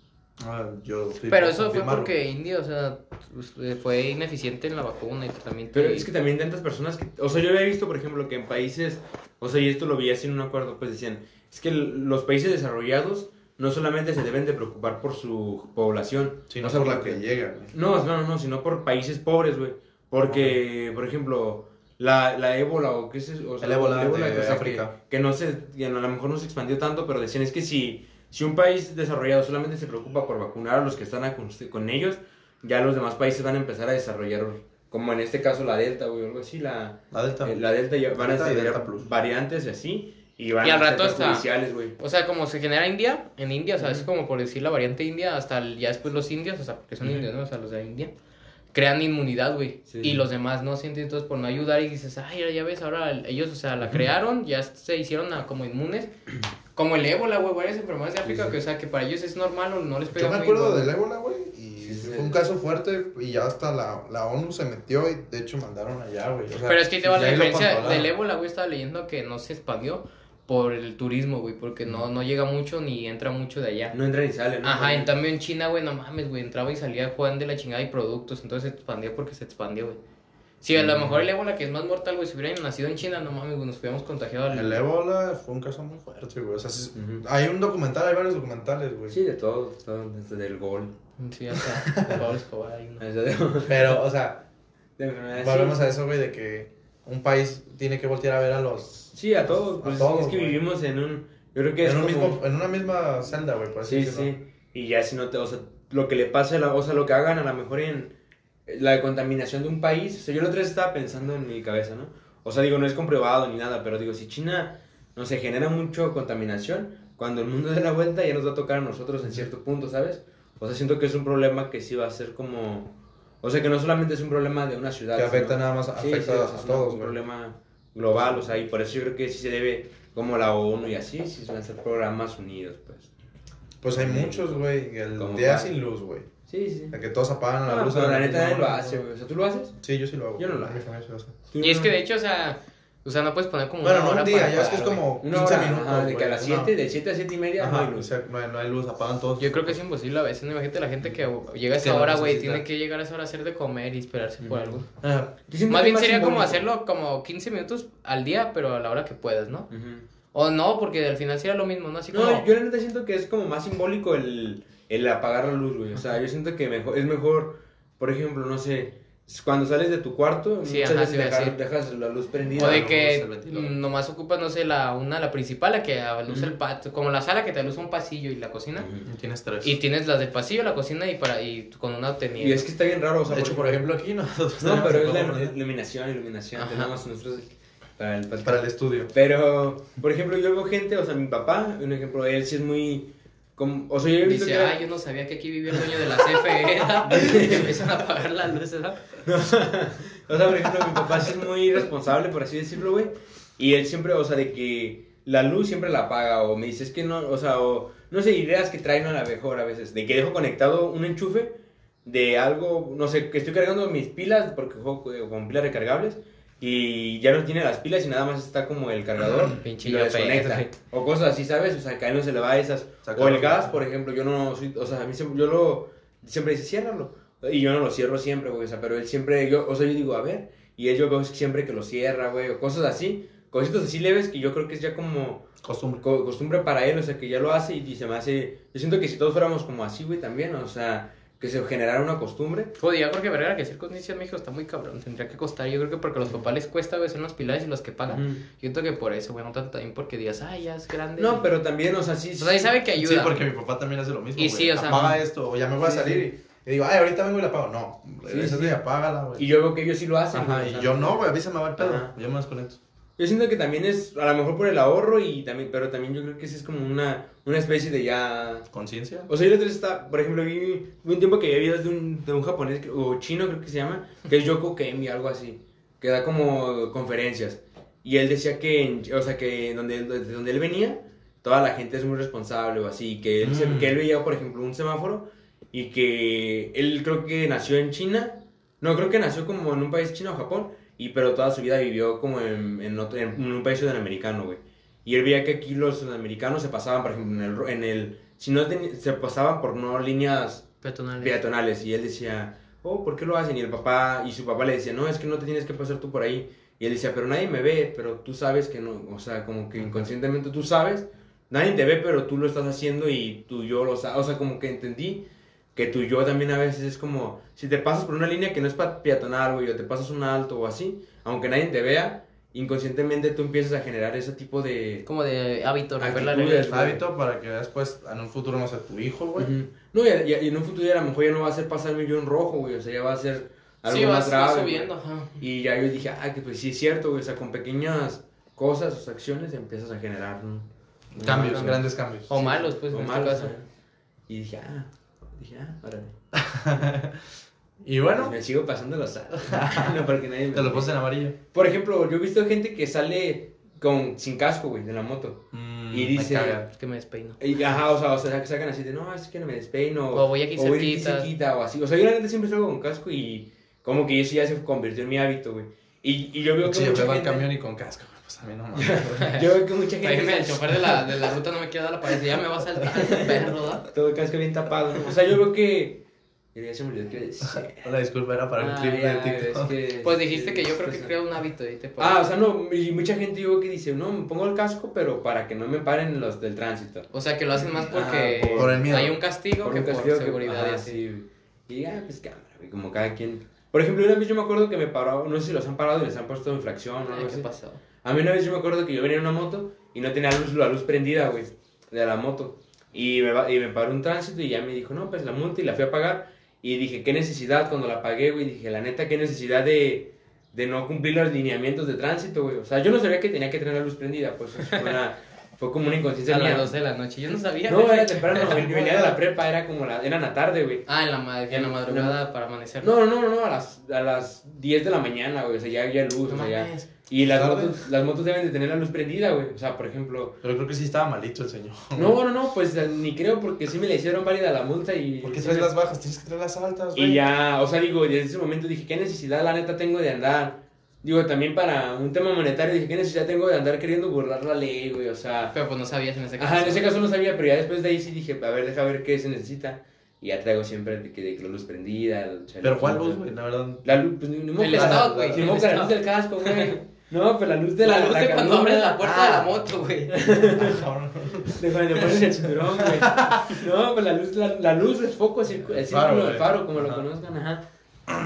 Ah, yo Pero eso fue porque India, o sea, pues, eh, fue ineficiente en la vacuna y tratamiento. Pero es que también tantas personas que, o sea, yo había visto, por ejemplo, que en países, o sea, y esto lo vi así en un acuerdo, pues decían, es que los países desarrollados no solamente se deben de preocupar por su población, Sí, no o sea, por la que llega, güey. No, no, no, sino por países pobres, güey. Porque, por ejemplo, la, la ébola o qué es eso? O sea, El ébola de o sea, África. Que, que no se, que a lo mejor no se expandió tanto, pero decían es que si, si un país desarrollado solamente se preocupa por vacunar a los que están a- con, ellos, ya los demás países van a empezar a desarrollar, como en este caso la Delta, güey, o algo así, la, La Delta. eh, la Delta ya van a Delta y desarrollar variantes y así, y van Y al a rato hasta- perjudiciales, güey. O sea, como se genera India, en India, o sea, es como por decir la variante India, hasta el- ya después los indios, o sea, porque son Ujú. indios, ¿no? O sea, los de India, crean inmunidad, güey. Sí. Y los demás no sienten entonces por no ayudar y dices, ay, ya ves, ahora el- ellos, o sea, la crearon, ya se hicieron a- como inmunes. <clears throat> Como el ébola, güey, varias enfermedades de África, Sí, sí. que, o sea, que para ellos es normal o no les pega Yo me acuerdo igual. del ébola, güey, y Sí, sí. fue un caso fuerte y ya hasta la, la ONU se metió y de hecho mandaron allá, güey. O sea, Pero es que ahí te va la diferencia del ébola, güey, estaba leyendo que no se expandió por el turismo, güey, porque no, no llega mucho ni entra mucho de allá. No entra ni sale, ¿no? Ajá, en cambio en China, güey, no mames, güey, entraba y salía Juan de la chingada y productos, entonces se expandía porque se expandió, güey. Sí, a lo mejor el ébola que es más mortal, güey, si hubieran nacido en China, no mames, güey, nos hubiéramos contagiado al... El ébola fue un caso muy fuerte, güey. O sea, hay un documental, hay varios documentales, güey. Sí, de todo, todo, desde del gol. Sí, hasta Pablo Escobar ahí, ¿no? <laughs> Pero, o sea, de enfermedades, volvemos sí. a eso, güey, de que un país tiene que voltear a ver a los... Sí, a todos. A Pues todos, es que güey. vivimos en un. Yo creo que es En, un como- mismo, en una misma celda, güey, por así Sí, sí. Y ya si no te. O sea, lo que le pasa, a la, o sea, lo que hagan a lo mejor en la contaminación de un país. O sea, yo otra vez estaba pensando en mi cabeza, ¿no? O sea, digo, no es comprobado ni nada, pero digo, si China, no sé, genera mucho contaminación, cuando el mundo <laughs> dé la vuelta ya nos va a tocar a nosotros en cierto punto, ¿sabes? O sea, siento que es un problema que sí va a ser como. O sea, que no solamente es un problema de una ciudad. Que afecta nada más, Sí, afecta sí, sea, a es todos, un güey. problema global, o sea, y por eso yo creo que sí se debe, como la ONU y así, sí van a ser programas unidos, pues. Pues hay muchos, güey. El ¿Cómo día cuál? sin luz, güey. Sí, sí. De que todos apagan la No, luz. pero la las neta nadie lo hace, güey. O sea, ¿tú lo haces? Sí, yo sí lo hago. Yo no lo Mi hago. familia sí lo hace. ¿Tú Y es que de hecho, o sea, O sea, no puedes poner como Bueno, una no hora un día, para ya es que es como Una 15 hora, minutos. ajá, de que a las una- 7, de 7 a 7 y media no Ajá, hay o sea, no hay, no hay luz, apagan todos. Yo creo que es imposible a veces, ¿no? Imagínate la gente que llega a esa no hora, güey, tiene que llegar a esa hora a hacer de comer y esperarse por algo. Ajá. Más bien sería como hacerlo como 15 minutos al día, pero a la hora que puedas, ¿no? Ujú. O no, porque al final sería lo mismo, ¿no? Así como... No, yo la neta siento que es como más simbólico el, el apagar la luz, güey. O sea, yo siento que mejor, es mejor, por ejemplo, no sé, cuando sales de tu cuarto, Sí, muchas ajá, veces dejar- dejas la luz prendida. O de que nomás ocupas, no sé, la una, la principal, la que alusa el patio, como la sala que te alusa un pasillo y la cocina. Y Tienes tres. Y tienes las del pasillo, la cocina y para y con una tenía. Y es que está bien raro, o sea, de hecho, por ejemplo, aquí nosotros No, pero es la iluminación, iluminación. Ajá. Tenemos nosotros para el para el estudio. Pero, por ejemplo, yo veo gente, o sea, mi papá, un ejemplo, él sí es muy. Como, o sea, yo Dice, que. ah, yo no sabía que aquí vivía el dueño de la CFE. ¿verdad?" <laughs> <laughs> Y empiezan a apagar la luz, ¿verdad? O sea, por ejemplo, mi papá sí es muy responsable, por así decirlo, güey. Y él siempre, o sea, de que la luz siempre la apaga. O me dice, es que no, o sea, o no sé, ideas que traen a la mejor a veces. De que dejo conectado un enchufe de algo, no sé, que estoy cargando mis pilas, porque juego eh, con pilas recargables. Y ya no tiene las pilas y nada más está como el cargador. <clears throat> Y lo desconecta. O cosas así, ¿sabes? O sea, que a él no se le va a esas. Saca O el gas, por ejemplo, yo no soy, o sea, a mí siempre, yo lo, siempre dice, ciérralo. Y yo no lo cierro siempre, güey, o sea, pero él siempre, yo, o sea, yo digo, a ver, y él yo veo siempre que lo cierra, güey, o cosas así, cositas así leves que yo creo que es ya como Costumbre. co- costumbre para él, o sea, que ya lo hace y, y se me hace, yo siento que si todos fuéramos como así, güey, también, o sea, que se generara una costumbre. Joder, ya porque verga que hacer condición en México está muy cabrón. Tendría que costar. Yo creo que porque a los papás les cuesta, güey, ser los pilares y los que pagan. Ujú. Yo siento que por eso, güey, no tanto también porque digas, ay, ya es grande. No, pero también, o sea, sí. O sea, ahí sabe que ayuda. Sí, porque mi papá también hace lo mismo. Y güey. sí, o sea, Apaga esto, o ya me voy a Sí, salir. Y, y digo, ay, ahorita vengo y la apago. No, sí. y apágala, güey. Y yo veo que ellos sí lo hacen. Ajá, güey, o y sea, yo no, güey, a mí se me va el pedo. Ajá. Yo me desconecto. Yo siento que también es, a lo mejor por el ahorro y también, pero también yo creo que sí es como una, una especie de ya ¿Conciencia? O sea, yo está, por ejemplo, vi, un tiempo que había videos de un, de un japonés, o chino creo que se llama, que es Yoko Kemi, algo así, que da como conferencias. Y él decía que, o sea, que donde, de donde él venía, toda la gente es muy responsable o así, que él, Mm. que él veía, por ejemplo, un semáforo y que él creo que nació en China, no, creo que nació como en un país chino o Japón, y pero toda su vida vivió como en, en, otro- en un país sudamericano, güey. Y él veía que aquí los sudamericanos se pasaban, por ejemplo, en el, en el si no teni- se pasaban por no líneas Peatonales. peatonales y él decía, oh, ¿por qué lo hacen? Y el papá y su papá le decía, no, es que no te tienes que pasar tú por ahí. Y él decía, pero nadie me ve, pero tú sabes que no, o sea, como que inconscientemente tú sabes, nadie te ve, pero tú lo estás haciendo y tú yo lo sabes, o sea, como que entendí que tú y yo también a veces es como, si te pasas por una línea que no es pa- peatonal, güey, o te pasas un alto o así, aunque nadie te vea, inconscientemente tú empiezas a generar ese tipo de... Como de hábito, Actitudes. Hábito para que después, en un futuro, no sea tu hijo, güey. Ujú. No, y, y- y en un futuro ya a lo mejor ya no va a ser pasarme yo en rojo, güey, o sea, ya va a ser algo Sí, más vas, grave. vas subiendo, ajá. Y ya yo dije, ah, que pues sí es cierto, güey, o sea, con pequeñas cosas o acciones empiezas a generar ¿no? Cambios, grandes cambios. O malos, pues, O en malos, este caso. Y dije, ah, dije, ah, órale. <laughs> Y Pues bueno, me sigo pasando los años. <laughs> <laughs> no, porque nadie me te lo puse en amarillo. Por ejemplo, yo he visto gente que sale con, sin casco, güey, de la moto. Mm, Y me dice- caga. Es que me despeino. Y, ajá, o sea, o sea, que sacan así de, no, es que no me despeino. O voy aquí o voy cerquita. cerquita, o así. O sea, yo la neta siempre salgo con casco y como que eso ya se convirtió en mi hábito, güey. Y, y yo veo que Sí, me va el camión y con casco, güey. Pues a mí no <laughs> mames. Yo veo que mucha gente... Oye, el chofer de la, de la <laughs> ruta no me quiere dar la pared, ya me va a saltar el <laughs> perro. Todo el casco bien tapado. ¿no? O sea, yo veo que... Ya se me olvidó decir. La disculpa era para un Ah, clip ya, de TikTok. es que- Pues dijiste que yo creo que pues, creo un hábito y te puedo- Ah, o sea, no, y mucha gente yo veo que dice, no, me pongo el casco, pero para que no me paren los del tránsito. O sea, que lo hacen más porque Ah, por- por el miedo. hay un castigo Por que un por castigo que- seguridad y así. Y ya, pues cámara, güey, como cada quien. Por ejemplo, una vez yo me acuerdo que me paró, no sé si los han parado y les han puesto infracción o algo ¿Qué así. pasó? A mí una vez yo me acuerdo que yo venía en una moto y no tenía luz, la luz prendida, güey, de la moto. Y me, y me paró un tránsito y ya me dijo, no, pues la multa y la fui a pagar. Y dije, qué necesidad cuando la pagué, güey. Dije, la neta, qué necesidad de, de no cumplir los lineamientos de tránsito, güey. O sea, yo no sabía que tenía que tener la luz prendida, pues fue, una- <laughs> fue como una inconsciencia A las 12 de la noche. Yo no sabía. No, era temprano, venía de la <laughs> prepa, era como la, era en la tarde, güey. Ah, en la, en la madrugada para amanecer. No, no, no, no, a las, a las 10 de la mañana, güey, o sea, ya había luz, No o sea, ya. Y las motos, las motos deben de tener la luz prendida, güey, o sea, por ejemplo... Pero creo que sí estaba malito el señor. No, no, no, pues eh, ni creo porque sí me le hicieron válida la multa y... ¿Por qué traes las bajas? Tienes que traer las altas, güey. Y ya, o sea, digo, desde ese momento dije, ¿qué necesidad la neta tengo de andar Digo, también para un tema monetario, dije, ¿qué necesidad tengo de andar queriendo burlar la ley, güey? O sea... Pero pues no sabías en ese caso. Ajá, en ese caso no sabía, pero ya después de ahí sí dije, a ver, deja ver qué se necesita. Y ya traigo siempre de que, de que la luz prendida. el Pero ¿cuál luz, güey? La verdad. La luz, pues ni, ni modo El que la- stop, güey, Ni modo que la luz del casco, güey. No, pues la luz de la la, luz de cuando abres la puerta de la Ah. moto, güey. <laughs> De cuando te pones el cinturón, güey. No, pues la luz, la, la luz es foco, es círculo, el Faro, círculo del güey. faro, como lo conozcan, ajá.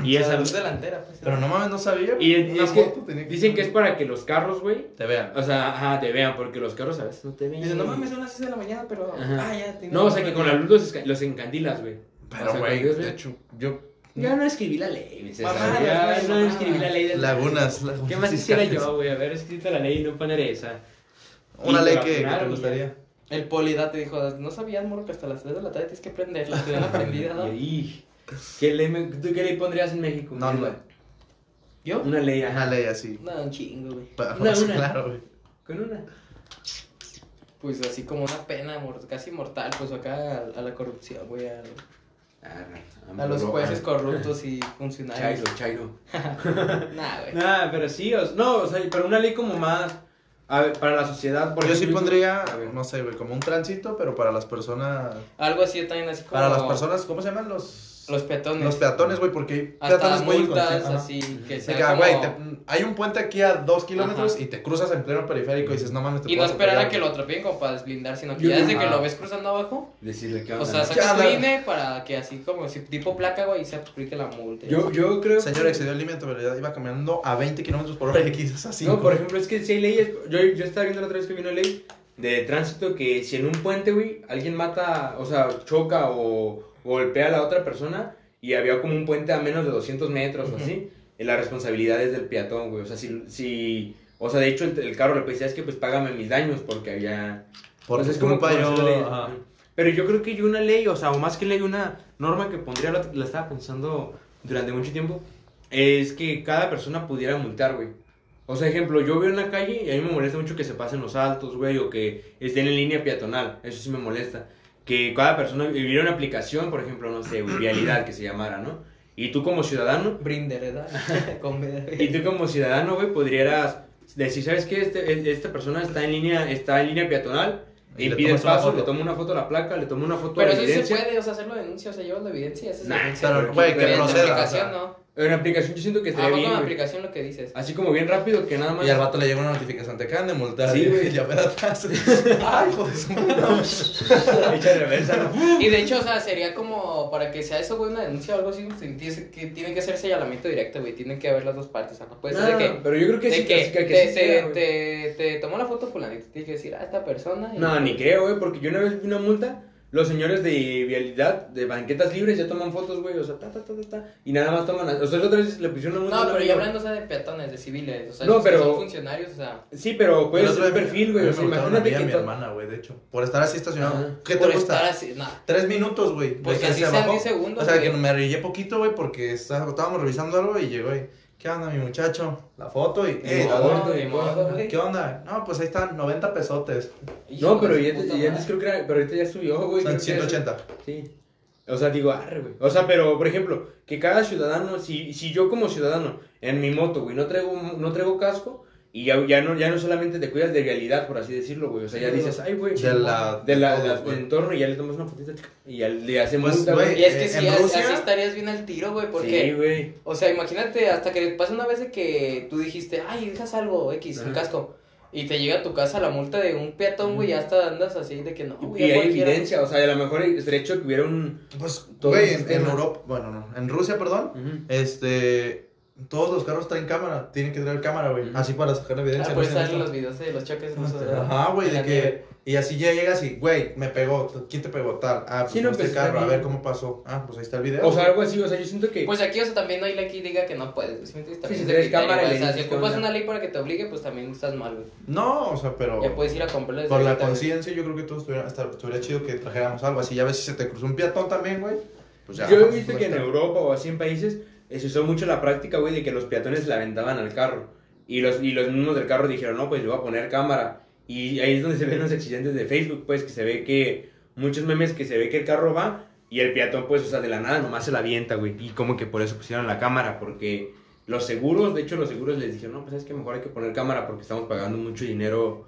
Y Y esa esa luz delantera, pues. Pero no mames, no sabía. Y, y es que tenía dicen que es para que los carros, güey, Te vean. o sea, ajá, te vean, porque los carros a veces no te ven. Dice, no mames, son las 6 de la mañana, pero. Ajá. Ah, ya. No, o sea, que con la luz los, los encandilas, güey. O Pero, sea, güey, Dios de hecho, yo. Ya no escribí la ley. Mamadas, Ya no escribí la ley de Lagunas, lagunas ¿Qué más quisiera fiscales. yo, güey? Haber escrito la ley y no poner esa. Una Y ley que, que te gustaría. El polida te dijo, no sabías, morro, que hasta las 3 de la tarde tienes que prenderla. Te dan prendida, ¿no? <laughs> ¿Qué ley, me- ¿Tú qué ley pondrías en México? No, no. ¿Yo? Una ley, Una ajá. ley así. No, un chingo, güey. Una, una. Claro, güey. Con una. Pues así como una pena casi mortal, pues acá a, a la corrupción, güey. A, a los jueces corruptos <laughs> y funcionarios. Chairo, Chairo. <laughs> Nah, güey. Nah, pero sí, o, no, o sea, pero una ley como más. A ver, para la sociedad, por Yo sí pondría, a ver. no sé, güey, como un tránsito, pero para las personas. Algo así también, así como. Para las personas, ¿cómo se llaman? Los. Los peatones. Los peatones, güey, porque hay Hasta peatones muy multas, así, que sea como... güey, te- hay un puente aquí a dos kilómetros Ajá. y te cruzas en pleno periférico y dices, no mames, te Y no puedo esperar a atropellar, que lo güey". atropellen como para desblindar, sino que Yo ya desde que lo ves cruzando abajo, Decirle que o sea, ¿Qué sacas tu? INE para que así como si tipo placa, güey, y se aplique la multa. Yo, yo creo. Señor excedió el límite, pero ya iba caminando a 20 kilómetros por hora y quizás así. No, por ejemplo, es que si hay leyes. Yo, yo estaba viendo la otra vez que vi una ley de tránsito que si en un puente, güey, alguien mata, o sea, choca o golpea a la otra persona y había como un puente a menos de 200 metros o así, y la responsabilidad es del peatón, güey. O sea, si. si o sea, de hecho, el, el carro le decía, es que pues págame mis daños porque había. Por o sea, tu culpa como yo. Pero yo creo que yo una ley, o sea, o más que ley, una norma que pondría, la, la estaba pensando durante mucho tiempo, es que cada persona pudiera multar, güey. O sea, ejemplo, yo veo una calle y a mí me molesta mucho que se pasen los altos, güey, o que estén en línea peatonal. Eso sí me molesta. Que cada persona viviera una aplicación, por ejemplo, no sé, vialidad que se llamara, ¿no? Y tú como ciudadano, Brinder, ¿verdad? <laughs> Con B. y tú como ciudadano, güey, podrías decir, ¿sabes qué? Este, esta persona está en línea, está en línea peatonal. Y Y le pide el paso, le tomo una foto a la placa, le tomo una foto Pero a la eso sí se evidencia. puede, o sea, hacerlo denuncia, o sea, llevas la evidencia, esa es Nah, denuncia. Pero, güey, que Pero proceda. o sea, no. En aplicación yo siento que Ah, estaría con bien, güey. aplicación lo que dices. Así como bien rápido que nada más. Y al vato le llega una notificación, te acaban de multar. Sí, y- güey. Y ya ve atrás. <laughs> Ay, hijo de su <laughs> puta. Echa. Y de hecho, o sea, sería como para que sea eso, güey, una denuncia o algo así, tiene que, tiene que ser señalamiento directo, güey. Tienen que haber las dos partes. O sea, no puede ser de que. pero yo creo que de sí, que, que, que te, sí te, sea, te, te tomó la foto fulanito, tiene que decir, ah, esta persona. y- No, ni creo, güey, porque yo una vez vi una multa. Los señores de vialidad, de banquetas libres, ya toman fotos, güey, o sea, ta, ta, ta, ta, ta, y nada más toman. O sea, otra vez le pusieron una multa. No, pero ya hablando, o sea, de peatones, de civiles, o sea, No, pero- son funcionarios, o sea. Sí, pero puede El ser un perfil, me- güey, me o sea, imagínate mí y a que. mi hermana, güey, de hecho. Por estar así estacionado. Ajá. ¿Qué te por gusta? estar así, no. Tres minutos, güey. Pues De que que así se sean bajó. 10 segundos, O sea, güey. que me arreglé poquito, güey, porque está- estábamos revisando algo y llegó y... ¿Qué onda, mi muchacho? La foto y... La no, foto de y- modo. ¿Qué onda? No, pues ahí están, 90 pesotes. No, pero ya, ya antes creo que era, pero ahorita ya subió, güey. Son creo que ya- 180. Sí. O sea, digo, arre, güey. O sea, pero, por ejemplo, que cada ciudadano, si, si yo como ciudadano, en mi moto, güey, no traigo, no traigo casco, y ya, ya, no, ya no solamente te cuidas de vialidad, por así decirlo, güey. O sea, ya dices, ay, güey. de la- de la, de la- todos, güey. del entorno, y ya le tomas una fotita, y ya le hacemos Pues, multa, güey. Y es que Eh, sí, así, Rusia- así estarías bien al tiro, güey, porque... Sí, güey. O sea, imagínate, hasta que pasa una vez de que tú dijiste, ay, dejas algo, X, un casco. Y te llega a tu casa la multa de un peatón, güey, ya hasta andas así de que no, güey. Y hay evidencia, o sea, a lo mejor estaría hecho que hubiera un... Pues, Todo güey, el en. Europa... Bueno, no. En Rusia, perdón. Este... Todos los carros traen cámara. Tienen que traer cámara, güey. Así para sacar Ah, evidencia. pues no sé salen los videos de los choques. Ajá, güey, de la que... nieve. Y así ya llegas y, güey, me pegó. ¿Quién te pegó? Tal. Ah, pues Sí, no, no, pues, este carro. A ver cómo pasó. Ah, pues ahí está el video. O sea, algo así, o sea, yo siento que... Pues aquí, o sea, también no hay ley que diga que no puedes. ¿sí? También si criterio, cámara. O sea, si ocupas una ley para que te obligue, pues también estás mal, güey. No, o sea, pero... Ya puedes ir a comprarlo desde Por la conciencia, yo creo que todo estuviera, estar- estuviera chido que trajéramos algo así. Ya ves si se te cruzó un peatón también, güey. Pues ya. Yo he pues, visto pues, que en. Europa o así en países se usó mucho la práctica, güey, de que los peatones le aventaban al carro. Y los, y los mismos del carro dijeron, no, pues le voy a poner cámara. Y ahí es donde se ven los accidentes de Facebook, pues, que se ve que muchos memes que se ve que el carro va y el peatón, pues, o sea, de la nada nomás se la avienta, güey. Y como que por eso pusieron la cámara, porque los seguros, de hecho los seguros les dijeron, no, pues es que mejor hay que poner cámara porque estamos pagando mucho dinero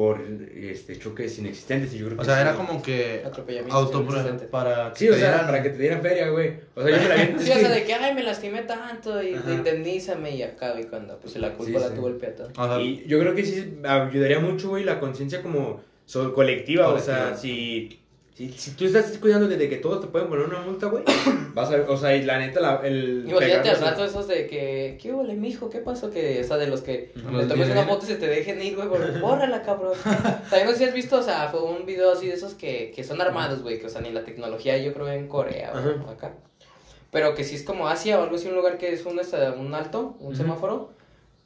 por este choques inexistentes y yo creo que O sea, sí. era como que auto para Sí, o sea, dieran- para que te dieran feria, güey. O sea, yo me la vi. Sí, o sea, de que, ay, me lastimé tanto y Ajá. indemnízame y acá, y cuando, pues la culpa Sí, la sí. tuvo el peatón. Sea, Y yo creo que sí ayudaría mucho, güey, la conciencia como so- colectiva. O sea, Colectiva. si, si, si tú estás cuidando desde que todos te pueden poner una multa, güey, <coughs> vas a ver, o sea, y la neta, la, el. Imagínate al rato esos de que, ¿qué huele, mijo? ¿Qué pasó? Que, o sea, de los que le tomes una videos. foto y se te dejen ir, güey, bórrala, cabrón. <laughs> También no sé si has visto, o sea, fue un video así de esos que, que son armados, güey, que, o sea, ni la tecnología, yo creo en Corea, Ajá. acá. Pero que sí es como Asia o algo así, un lugar que es un, este, un alto, un semáforo,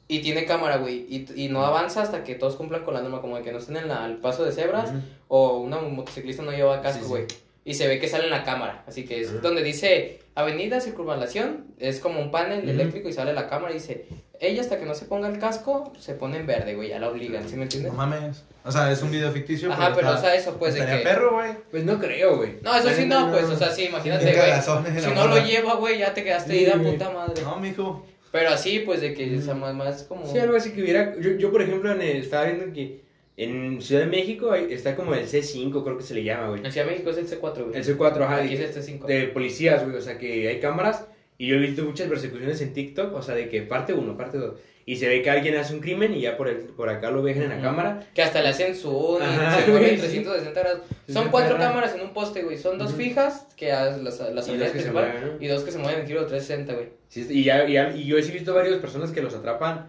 y tiene cámara, güey, y, y no avanza hasta que todos cumplan con la norma, como de que no estén en la- el paso de cebras, o una motociclista no lleva casco, Sí, sí. güey. Y se ve que sale en la cámara. Así que es donde dice avenida, circunvalación. Es como un panel eléctrico y sale la cámara y dice, ella hasta que no se ponga el casco, se pone en verde, güey. Ya la obligan, ¿sí me entiendes? no mames. O sea, es un video ficticio. Ajá, pero o está- sea, eso pues de que... perro, güey. Pues no creo, güey. No, eso sí no, pues, o sea, sí, imagínate, güey. Si no lo lleva, güey, ya te quedaste Sí, ida, puta madre. No, mijo. Pero así, pues, de que, o sea, más, más como... Sí, algo así que hubiera. Yo, yo por ejemplo, en el- estaba viendo que en Ciudad de México hay- está como el C5, creo que se le llama, güey. En Ciudad de México es el C4, güey. El C4, ajá. Aquí y- es el C5. de policías, güey, o sea, que hay cámaras y yo he visto muchas persecuciones en TikTok, o sea, de que parte uno, parte dos, y se ve que alguien hace un crimen y ya por, el, por acá lo dejan en la cámara. Que hasta le hacen zoom, Ajá, se mueve güey, en 360 grados. Son cuatro perra. cámaras en un poste, güey. Son dos fijas, que las, las Y dos que se mueven, ¿no? y dos que se mueven en giro de 360, güey. Sí, y, ya, y, ya- y yo he visto varias personas que los atrapan.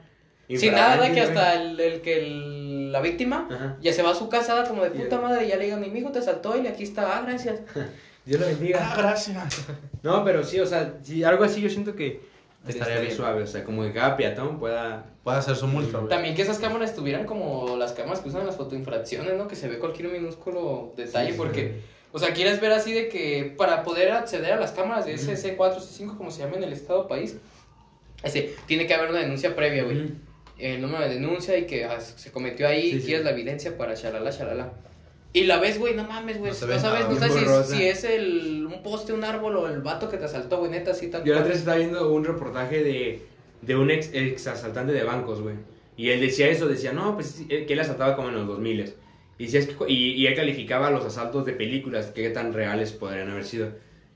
Sin nada, da que hasta el, el que el- la víctima. Ajá. ya se va a su casa como de puta madre y ya le digan, mi hijo te saltó y aquí está, ah, gracias. <laughs> Dios lo bendiga. Ah, gracias. No, pero sí, o sea, sí, algo así yo siento que Estaría estaría bien. suave, o sea, como que cada peatón pueda... Puede hacer su multa, güey. También que esas cámaras estuvieran como las cámaras que usan las fotoinfracciones, ¿no? Que se ve cualquier minúsculo detalle, Sí, porque, sí. o sea, quieres ver así de que para poder acceder a las cámaras de ese C4, C5, como se llama en el estado o país, ese, tiene que haber una denuncia previa, güey. El número de denuncia y que ah, se cometió ahí, Sí, sí. quieres la evidencia para shalala, shalala. Y la ves, güey, no mames, güey. No No, se sabes, no bien sabes si, si es el, un poste, un árbol o el vato que te asaltó, güey, neta, así tal Yo la otra vez estaba viendo un reportaje de, de un ex, ex asaltante de bancos, güey. Y él decía eso, decía, no, pues sí, que él asaltaba como en los 2000 y, decía, es que, y, y él calificaba los asaltos de películas, que qué tan reales podrían haber sido.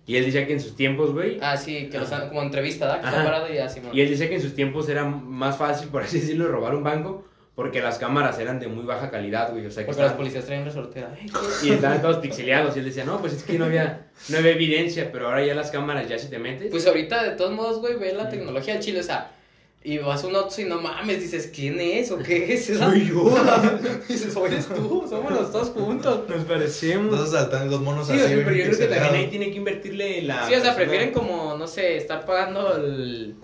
Y él decía que en sus tiempos, güey, Ah, sí, que los han, como entrevista, ¿da? Que está Ajá. parado y así, man. y él decía que en sus tiempos era más fácil, por así decirlo, robar un banco, porque las cámaras eran de muy baja calidad, güey. O sea, que Porque las estaban- policías traen resortera. Y estaban todos pixeleados. Y él decía, no, pues es que no había, no había evidencia, pero ahora ya las cámaras, ya si te metes. Pues ahorita, de todos modos, güey, ve la tecnología del chile, o sea, y vas a un otro y no mames, dices, ¿quién es o qué es? Esa? <laughs> Soy yo. <laughs> dices, oye, eres tú, somos los dos juntos. Nos parecemos. Dos asaltantes, dos monos Sí, así. pero yo creo que también ahí tiene que invertirle la. Sí, o sea, persona- prefieren como, no sé, estar pagando el,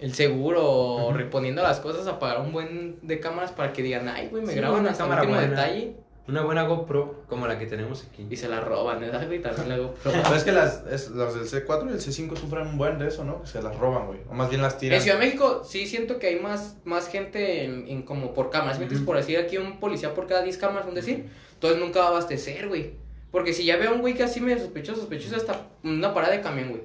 el seguro o reponiendo las cosas a pagar un buen de cámaras para que digan, ay, güey, me Sí, graban una hasta el cámara último buena. detalle Una buena GoPro, como la que tenemos aquí. y se la roban, ¿verdad, güey? También la <laughs> GoPro. Pero es que las, es, las del C4 y el C5 sufren un buen de eso, ¿no? Que se las roban, güey. O más bien las tiran. En Ciudad de México sí siento que hay más, más gente en, en como por cámaras. ¿sí me entiendes? Ujú. Por decir aquí un policía por cada 10 cámaras, un decir. Entonces nunca va a abastecer, güey. Porque si ya veo a un güey que así me sospechoso, sospechoso hasta una parada de camión, güey.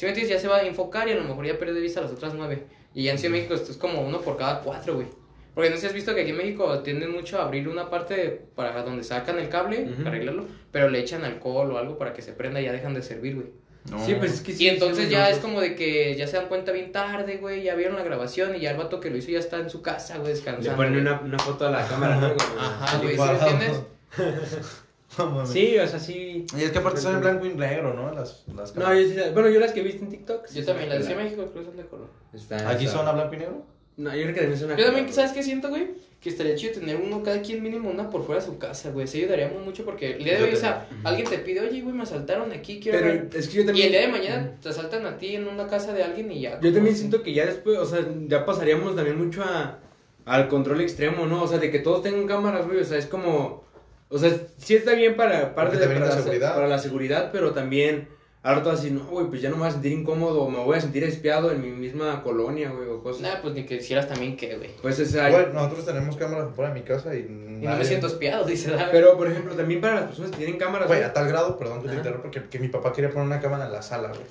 ¿Sí me entiendes? Ya se va a enfocar y a lo mejor ya pierde de vista las otras nueve. Y ya en Ciudad de México esto es como uno por cada cuatro, güey. Porque no sé si has visto que aquí en México tienden mucho a abrir una parte para donde sacan el cable, para arreglarlo, pero le echan alcohol o algo para que se prenda y ya dejan de servir, güey. No. Sí, pues es que sí. Y entonces sí, ya es como de que ya se dan cuenta bien tarde, güey, ya vieron la grabación y ya el vato que lo hizo ya está en su casa, güey, descansando. Le ponen una, una foto a la cámara, ¿no? Ajá, güey, ¿sí me entiendes? <laughs> <laughs> No mames. Sí, o sea, sí. Y es que aparte son en blanco y negro, ¿no? Las, las No, yo sí, bueno, yo las que he visto en TikTok. Yo también, la de México creo que son de color. Está- ¿Aquí está- son a blanco y negro? No, yo creo que también son a Yo también, color. ¿sabes qué siento, güey? Que estaría chido tener uno, cada quien mínimo una por fuera de su casa, güey. Se ayudaríamos mucho porque el día de Yo hoy, o sea, alguien te pide, oye, güey, me asaltaron aquí, quiero Pero ver. es que yo Y también. el día de mañana te asaltan a ti en una casa de alguien y ya. Yo también siento que ya después, o sea, ya pasaríamos también mucho a, al control extremo, ¿no? O sea, de que todos tengan cámaras, güey, o sea, es como, o sea, sí está bien para parte de para, la, seguridad. para la seguridad, pero también al rato así, no, güey, pues ya no me voy a sentir incómodo, o me voy a sentir espiado en mi misma colonia, güey, o cosas. Nah, pues ni que hicieras también que, güey. Pues es ahí. Güey, nosotros tenemos cámaras afuera de mi casa y... Y no me siento espiado, dice David. Pero, por ejemplo, también para las personas que tienen cámaras, Güey, güey. a tal grado, perdón que te interrumpa, porque que mi papá quería poner una cámara en la sala, güey.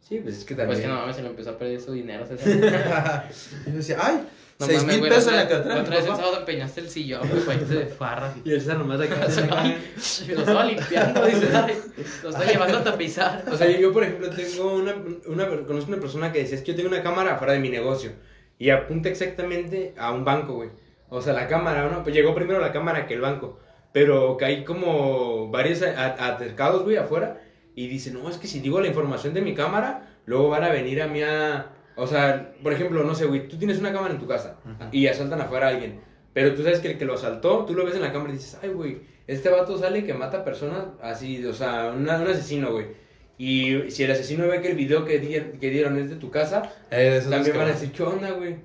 Sí, pues es que Pues también. que no mames, se le empezó a perder su dinero. César. <laughs> y yo decía, ay, No seis mames, mil güey, pesos en la cartera. Otra vez el sábado empeñaste el sillón, güey, para irte de farra. Y el César nomás acá. <laughs> Lo estaba limpiando, dice, <laughs> lo está llevando a tapizar. O sea, yo, yo, por ejemplo, tengo una, una, conozco una persona que decía, es que yo tengo una cámara fuera de mi negocio y apunta exactamente a un banco, güey. O sea, la cámara, ¿no? Pues llegó primero la cámara que el banco, pero que hay como varios a- a- acercados, güey, afuera y dice, no, es que si digo la información de mi cámara, luego van a venir a mí a... O sea, por ejemplo, no sé, güey, tú tienes una cámara en tu casa y asaltan afuera a alguien, pero tú sabes que el que lo asaltó, tú lo ves en la cámara y dices, ay, güey, este vato sale que mata personas así, o sea, una- un asesino, güey. Y si el asesino ve que el video que, di- que dieron es de tu casa, Eh, también van a decir, ¿qué onda, güey?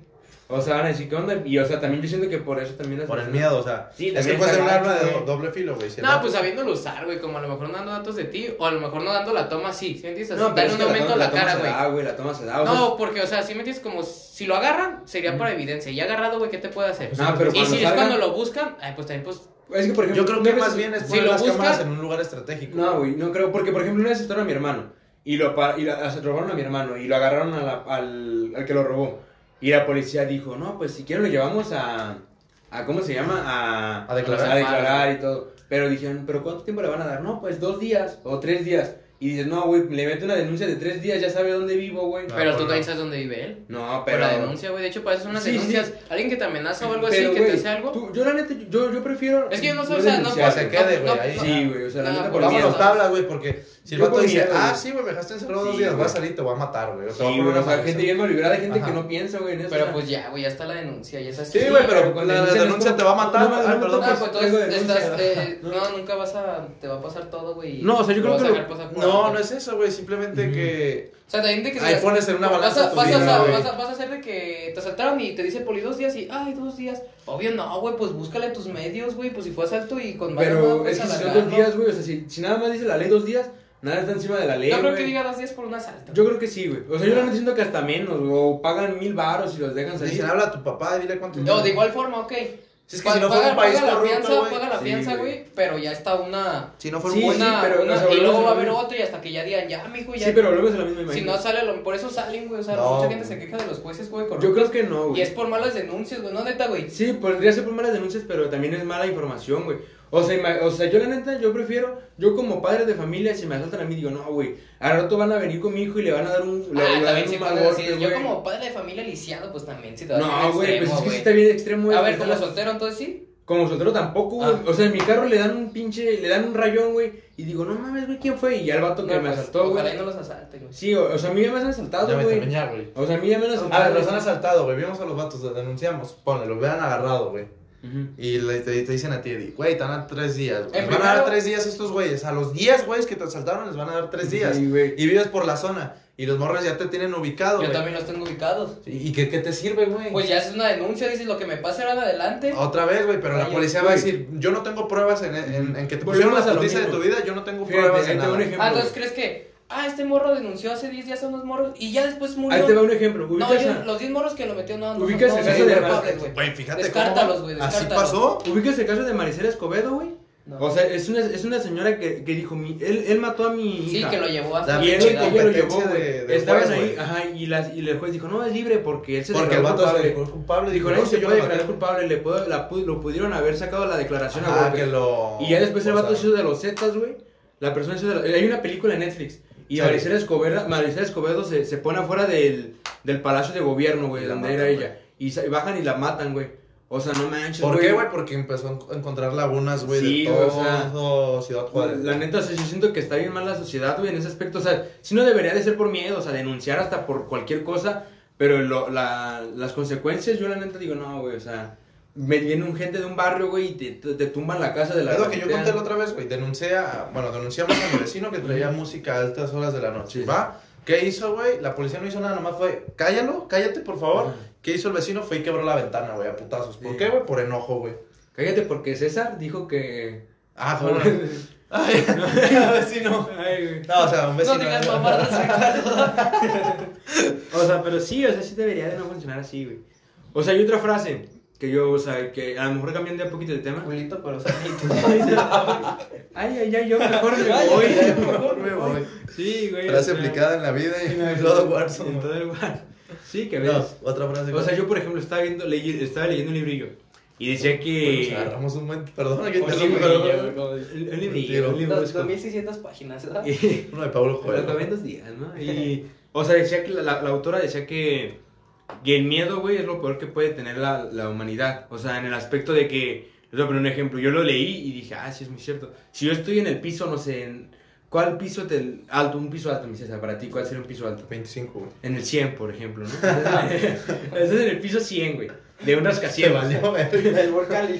O sea, van a decir, ¿qué onda? Y, o sea, también yo siento que por eso también las Por el miedo, o sea. Sí, es que puede ser un arma de doble filo, güey. Si No, pues sabiéndolo usar, güey, como a lo mejor no dando datos de ti, o a lo mejor no dando la toma así, ¿sí me entiendes? No, pero es un que la toma- cara, se güey. da, güey, la toma se da. o sea, No, porque, o sea, si me entiendes, como si lo agarran, sería para evidencia. Y agarrado, güey, ¿qué te puede hacer? Ah, pero y si es cuando lo buscan, ay, pues también, pues. es que, por ejemplo, Yo creo que más bien es si poner lo las buscas- cámaras en un lugar estratégico. No, güey, no creo, porque por ejemplo una vez estaron a mi hermano y lo y robaron a mi hermano y lo agarraron a la- al, al que lo robó. Y la policía dijo, no, pues si quieren lo llevamos a, a ¿cómo se llama? A, A declarar. A declarar y todo. Pero dijeron, ¿pero cuánto tiempo le van a dar? No, pues dos días o tres días. Y dices, no, güey, le mete una denuncia de tres días, ya sabe dónde vivo, güey. No, pero pues tú no. también sabes dónde vive él. No, Pero pero... la denuncia, güey, de hecho, para eso son unas Sí, sí. denuncias. Alguien que te amenaza o algo Pero, así, que te hace algo. tú- yo la neta, yo, yo prefiero... Es que yo no soy, o sea, no denunciar. se quede, güey, ahí. Sí, güey, o sea, la neta por por Vámonos miedo. tablas, güey, porque si el vato por dice, miedo, ah, sí, güey, me dejaste encerrado Sí, dos días, voy a salir y te voy a matar, güey. O Sí, a sea, una gente bien malvibrada, hay gente que no piensa, güey, en eso. Pero pues ya, güey, ya está la denuncia, ya sabes. Sí, que- güey, pero con la, denuncia te va a matar. perdón, Ah, pues, pues eh, <laughs> no, nunca vas a, te va a pasar todo, güey. No, o sea, yo creo vas que No, no es eso, güey, simplemente que... O sea, también de que Ahí pones en una vas balanza vas, vas, a, vas a hacer de que te asaltaron y te dice poli dos días y, ay, dos días. Obvio no, güey, pues búscale tus medios, güey, pues si fue asalto y con Pero es que si son dos días, güey, o sea, si, si nada más dice la ley dos días, nada está encima de la ley, Yo creo güey. que diga dos días por un asalto. Yo creo que sí, güey. O sea, yo realmente siento que hasta menos, güey, o pagan mil baros y los dejan salir. dicen, habla a tu papá, dile cuánto... No, de igual forma, ok. Si es que si no fuera un país paga la corrupto, fianza, güey. paga la Sí, fianza, güey. güey, pero ya está una... Si no fuera Sí, un buen... una, pero, una- o sea, y luego volvemos va a a haber otro y hasta que ya digan, ya, mijo, ya. Sí, pero volvemos a la misma Si imagen. no sale, lo- por eso salen, güey, o sea, No. mucha gente se queja de los jueces, güey, corruptos. Yo creo que no, güey. Y es por malas denuncias, güey, no, neta, güey. Sí, podría ser por malas denuncias, pero también es mala información, güey. O sea, o sea, yo la neta, yo prefiero, yo como padre de familia, si me asaltan a mí, digo, no, güey, al rato van a venir con mi hijo y le van a dar un, le, le Ah, van a también dar sí un mal golpe, decir, yo como padre de familia lisiado, pues también, si te vas No, güey, pues es que sí está bien extremo, güey. A ver, como soltero, entonces sí. Como soltero tampoco, güey. Ah. O sea, en mi carro le dan un pinche, le dan un rayón, güey. Y digo, no mames, güey, ¿quién fue? Y ya el vato que No, me pues, asaltó, Ojalá y güey. no los asalte, güey. Sí, o, o sea, a mí ya me han asaltado, me güey. O sea, a mí ya me han A asaltado. ver, los han asaltado, güey. Vimos a los vatos, los denunciamos. Ponle, los vean agarrado, güey. Y le, te, te dicen a ti, güey, te van a dar tres días. güey. Les van a dar tres días a estos güeyes. A los diez güeyes que te asaltaron les van a dar tres días. Sí, güey. Y vives por la zona. Y los morros ya te tienen ubicado, Yo güey. también los tengo ubicados. ¿Y qué, qué te sirve, güey? Pues ya es una denuncia, dices lo que me pase ahora adelante. Otra vez, güey, pero la policía va a decir, yo no tengo pruebas en, en, en que te pusieron la a lo noticia de tu vida, yo no tengo Fíjate, pruebas ahí en nada. ejemplo. Ah, entonces crees que, ah, este morro denunció hace 10 días a unos morros y ya después murió. Ahí te va un ejemplo. No, ¿Ubicas, yo- a- los 10 morros que lo metió no, no, Ubicas no, el caso de culpables, güey. Güey, fíjate Descártalos, cómo güey, así pasó. ¿Ubicas el caso de Maricela Escobedo, güey? No. O sea, es una, es una señora que, que dijo, mi, él, él mató a mi Sí, hija. que lo llevó a La Y él, lo llevó, güey. Estaban juez, ahí, ajá, y, las, y el juez dijo, no, es libre porque él se Porque el declaró vato se culpable. declaró culpable. Dijo, no no, se puede declarar culpable, le puedo, la, lo pudieron haber sacado la declaración a Ah, golpe. que lo... Y ya después el vato se hizo de los Zetas, güey. La persona hizo de la- Hay una película en Netflix. Y Sí. Maricela Escobedo, Maricela Escobedo se, se pone afuera del, del palacio de gobierno, güey, donde matan, era güey. ella. Y bajan y la matan, güey. O sea, no manches, ¿Por qué, güey? Porque empezó a en- encontrar lagunas, güey, Sí, de todo o sea, Ciudad Juárez. La neta, o sea, yo siento que está bien mal la sociedad, güey, en ese aspecto. O sea, si no debería de ser por miedo, o sea, denunciar hasta por cualquier cosa. Pero lo- la- las consecuencias, yo la neta digo, no, güey, o sea, me viene un gente de un barrio, güey, y te, te, te tumban la casa de la Es lo que yo conté la otra vez, güey. Denuncié a, bueno, denunciamos a mi vecino que traía música a altas horas de la noche. Sí. ¿Va? ¿Qué hizo, güey? La policía no hizo nada, nomás fue, cállalo, cállate, por favor. Ajá. ¿Qué hizo el vecino? Fue y quebró la ventana, güey, a putazos. ¿Por Sí. qué, güey? Por enojo, güey. Cállate, porque César dijo que... Ah, <laughs> bueno. Ay, vecino. <laughs> <laughs> Ay, güey. No, o sea, un vecino. No digas mamadas. O sea, pero sí, o sea, sí debería de no funcionar así, güey. O sea, hay otra frase Que yo, o sea, que a lo mejor cambiando un poquito de tema. Culito, pero sanito. <laughs> Ay, ay, ay, yo mejor me Ay, voy. ay, mejor me voy. Sí, güey. Frase o sea, aplicada en la vida y en todo Warzone. En todo el Warzone. Sí, que ves. No, otra frase. O sea, yo, por ejemplo, estaba, viendo, leí- estaba leyendo un librillo y decía que... Nos agarramos un buen. Perdona que te librillo, pero- Un librillo, un libro. Dos- es como- 2600 páginas, ¿verdad? <laughs> Uno de Pablo Lo acabé en Coelho. dos días, ¿no? Y, o sea, decía que la, la- la autora decía que, que el miedo, güey, es lo peor que puede tener la, la humanidad. O sea, en el aspecto de que, les voy a poner un ejemplo, yo lo leí y dije, ah, sí, es muy cierto. Si yo estoy en el piso, no sé, en, ¿cuál piso te, alto? Un piso alto, mi César, para ti, ¿cuál sería un piso alto? 25, güey. En el 100, por ejemplo, ¿no? <laughs> Estás en el piso 100, güey, de un Se rascacielos. valió, <laughs> verga. El güey.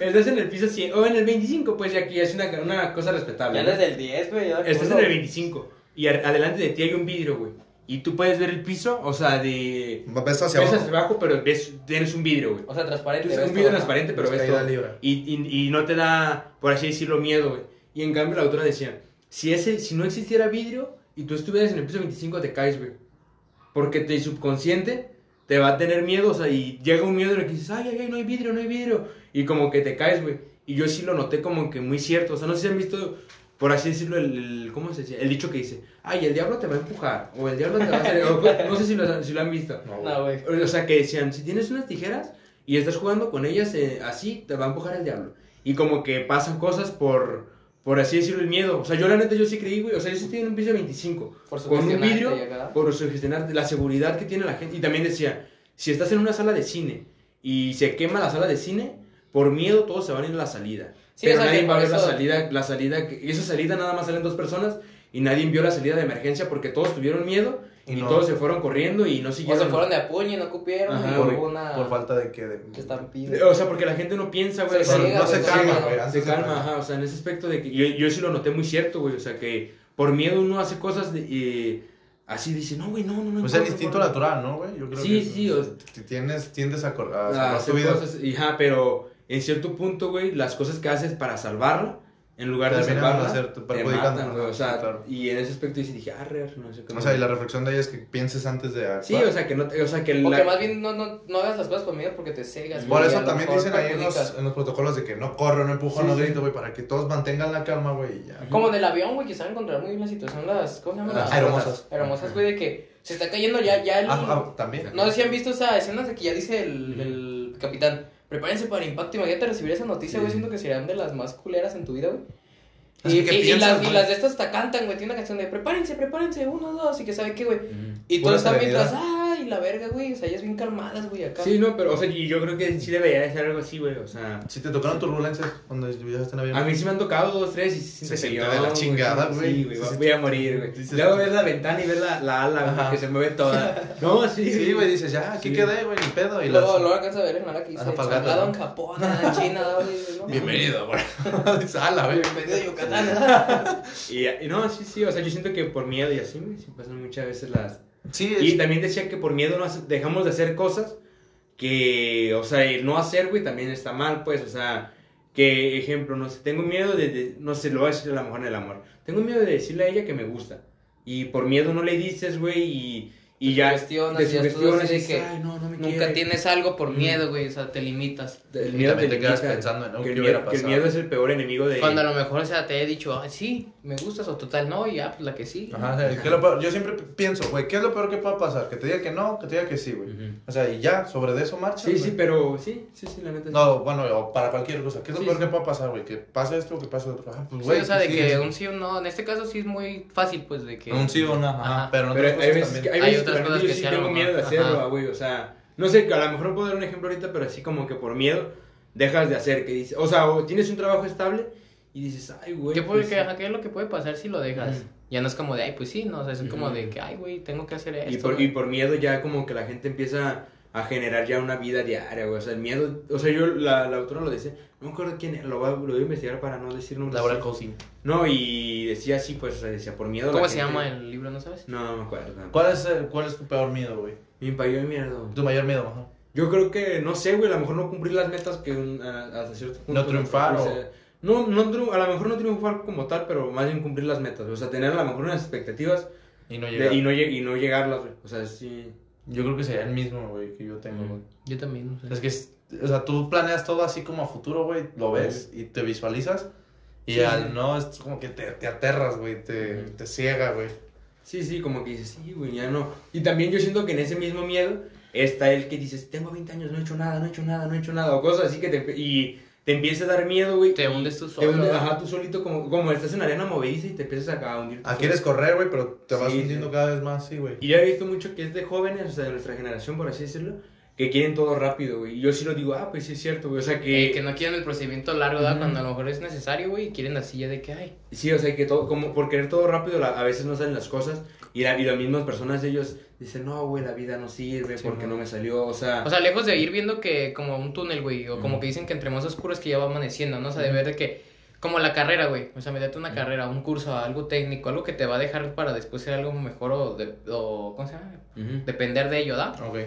Estás en el piso 100, o en el 25, pues ya que es una, una cosa respetable. Ya ¿no? desde el 10, güey. Estás en el 25 y a- adelante de ti hay un vidrio, güey. Y tú puedes ver el piso, o sea, de... Ves hacia ves abajo. hacia abajo, pero ves, tienes un vidrio, güey. O sea, transparente. Es ves un vidrio todo, ¿no? transparente, pero Ves todo. libre. Y, y, y no te da, por así decirlo, miedo, güey. Y en cambio la autora decía, si, ese, si no existiera vidrio y tú estuvieras en el piso 25, te caes, güey. Porque tu subconsciente te va a tener miedo, o sea, y llega un miedo en el que dices, ay, ay, ay, no hay vidrio, no hay vidrio. Y como que te caes, güey. Y yo sí lo noté como que muy cierto. O sea, no sé si han visto, por así decirlo, el, el- ¿cómo se decía? El dicho que dice, ay, el diablo te va a empujar. O el diablo te va a hacer... o, no sé si lo, si lo han visto. No, No, güey. O sea, que decían, si tienes unas tijeras y estás jugando con ellas eh, así, te va a empujar el diablo. Y como que pasan cosas por, por así decirlo, el miedo. O sea, yo la neta, yo sí creí, güey. O sea, yo sí estoy en un piso de 25. Por con un vidrio, por sugestionarte, la seguridad que tiene la gente. Y también decía, si estás en una sala de cine y se quema la sala de cine, por miedo todos se van a ir a la salida. Sí, Pero o nadie va a ver la salida, la salida, que- y esa salida nada más salen dos personas y nadie vio la salida de emergencia porque todos tuvieron miedo y, Y no. todos se fueron corriendo y no O siguieron. se fueron de a puño y no cupieron. Ajá, y Por, hubo una por falta de que. De, estampida. O sea, porque la gente no piensa, güey. Se o sea, ciega, no se calma, sí, güey. se calma, ajá. O sea, en ese aspecto de que yo, yo sí lo noté muy cierto, güey. O sea, que por miedo uno hace cosas de, eh, así, dice, no, güey, no, no, no. Pues el instinto natural, ¿no, güey? Yo creo Sí, que sí, o- t- tienes, tiendes a, a a salvar tu vida. cosas, y, ajá, pero en cierto punto, güey, las cosas que haces para salvarla, en lugar de salvarla, hacerte- te matan, güey. O sea, sí, claro. y en ese aspecto sí dije, ah, re, no sé cómo. O sea, y la reflexión de ella es que pienses antes de actuar. Sí, o sea, que no, o sea, que O la... que más bien no, no, no hagas las cosas con miedo porque te cegas. Por eso también dicen ahí en los, en los protocolos de que no corro, no empujo, Sí, no sí. grito, güey, para que todos mantengan la calma, güey, y ya. Como en el avión, güey, que saben controlar muy bien la situación las... ¿Cómo se llaman? Las Las aeromosas. Aeromosas, güey, de que se está cayendo ya, ya el... Ah, ah, también. No sé si han visto esa escena de que ya dice el, el capitán, prepárense para impacto. Imagínate recibir esa noticia, güey, Sí. siento que serían de las más culeras en tu vida, güey. Y, las, y las de estas hasta cantan, güey. Tiene una canción de prepárense, prepárense, uno, dos, y que sabe qué, güey. Ujú. Y todo está mientras, la verga, güey. O sea, ellas bien calmadas, güey, acá. Sí, no, pero, o sea, y yo creo que sí debería de ser algo así, güey, o sea... Si te tocaron turbulencias cuando viajaste en avión. A mí sí me han tocado dos, tres y se Se siente de la chingada, güey. Sí, güey, voy a morir, güey. Luego ves la ventana y ves la, la ala, que se mueve toda. <laughs> No, sí. Sí, güey, dices, ya, aquí Sí. quedé, güey, ni pedo. Y luego, luego alcanza a ver en la que Falgata, salgado en Japón, en China, güey. Bienvenido, güey. <laughs> Dices, ala, güey. Bienvenido a Yucatán. <laughs> Y, no, sí, sí, o sea, yo siento que por miedo y así, güey, sí pasan muchas veces las... Sí, Y es- también decía que por miedo no dejamos de hacer cosas que, o sea, el no hacer, güey, también está mal, pues, o sea, que, ejemplo, no sé, tengo miedo de, de- no sé, lo voy a decir a la mujer en el amor, tengo miedo de decirle a ella que me gusta, y por miedo no le dices, güey, y, y Te ya sugestionas, te y sugestionas y de dices, que "Ay, no, no me Nunca quiere". tienes algo por Mm. miedo, güey. O sea, te limitas. El Y miedo también te quedas pensando en, "Oh, que ¿qué el, hubiera miedo, que el pasado?" miedo es el peor enemigo de... Cuando a lo mejor, o sea, te he dicho, ay, sí, me gustas, o total, no, y ya, pues la que sí. Ajá, o sea, ¿qué es lo peor? Yo siempre pienso, güey, ¿qué es lo peor que pueda pasar? Que te diga que no, que te diga que sí, güey. O sea, y ya, sobre de eso marcha. Sí, sí, pero sí, sí, sí, la neta. sí. No, bueno, o para cualquier cosa. ¿Qué es lo Sí, peor sí. que pueda pasar, güey? Que pase esto o que pase otro. Ah, pues, Sí, güey. o sea, de sí, que sí. un sí o no, en este caso sí es muy fácil, pues, de que... Un sí o no, ajá. Pero no veces, cosas que, yo sí tengo miedo de hacerlo, güey, o sea, no sé, a lo mejor puedo dar un ejemplo ahorita, pero así como que por miedo dejas de hacer, que dices, o sea, o tienes un trabajo estable y dices, ay, güey. ¿Qué, pues, que, ¿Qué es lo que puede pasar si lo dejas? Ujú. Ya no es como de, ay, pues sí, no, o sea, es como de que, ay, güey, tengo que hacer esto. y, por, y por miedo ya como que la gente empieza a generar ya una vida diaria, güey, o sea, el miedo, o sea, yo, la, la autora lo decía, no me acuerdo quién era, lo voy, a, lo voy a investigar para no decir nombres. Laura. Cousin. No, y decía así, pues, o sea, decía, por miedo. ¿Cómo la se gente- llama el libro, no sabes? No, no me acuerdo. ¿Cuál es, el- ¿Cuál es tu peor miedo, güey? Mi payo de mierda. Tu mayor miedo, ajá. Yo creo que, no sé, güey, a lo mejor no cumplir las metas que un- a- hasta cierto punto. No triunfar, o sea, No, no, a lo mejor no triunfar como tal, pero más bien cumplir las metas. O sea, tener a lo mejor unas expectativas Y no de- llega. y, no, lle- y no llegarlas, güey. O sea, sí. Yo creo que sería el mismo, güey, que yo tengo, güey. Yo también, no sé. Es que, es- o sea, tú planeas todo así como a futuro, güey, lo ves y te visualizas. Y Sí, al sí. no, es como que te, te aterras, güey, te, te ciega, güey. Sí, sí, como que dices, sí, güey, ya no. Y también yo siento que en ese mismo miedo está el que dices, tengo 20 años, no he hecho nada, no he hecho nada, no he hecho nada, o cosas así que te, y te empieza a dar miedo, güey. Te hundes tú te solo, hundes, ¿no? ajá, tú solito, como, como estás en arena movediza y te empiezas a hundir. Ah, quieres correr, güey, pero te vas Sí, hundiendo sí. cada vez más, sí, güey. Y yo he visto mucho que es de jóvenes, o sea, de nuestra generación, por así decirlo, que quieren todo rápido, güey. Y yo sí lo digo, ah, pues sí es cierto, güey. O sea, que... Eh, que no quieren el procedimiento largo, ¿verdad? Cuando a lo mejor es necesario, güey, y quieren así ya de que, ay, Sí, o sea, que todo, como por querer todo rápido, la- a veces no salen las cosas. Y, la, y las mismas personas, ellos dicen, no, güey, la vida no sirve Sí, porque no. no me salió. O sea, O sea, lejos de ir viendo que como un túnel, güey, o como que dicen que entre más oscuro es que ya va amaneciendo, ¿no? O sea, de ver de que, como la carrera, güey, o sea, métete una carrera, un curso, algo técnico, algo que te va a dejar para después ser algo mejor o, de, o ¿cómo se llama? Depender de ello, ¿da? Ok.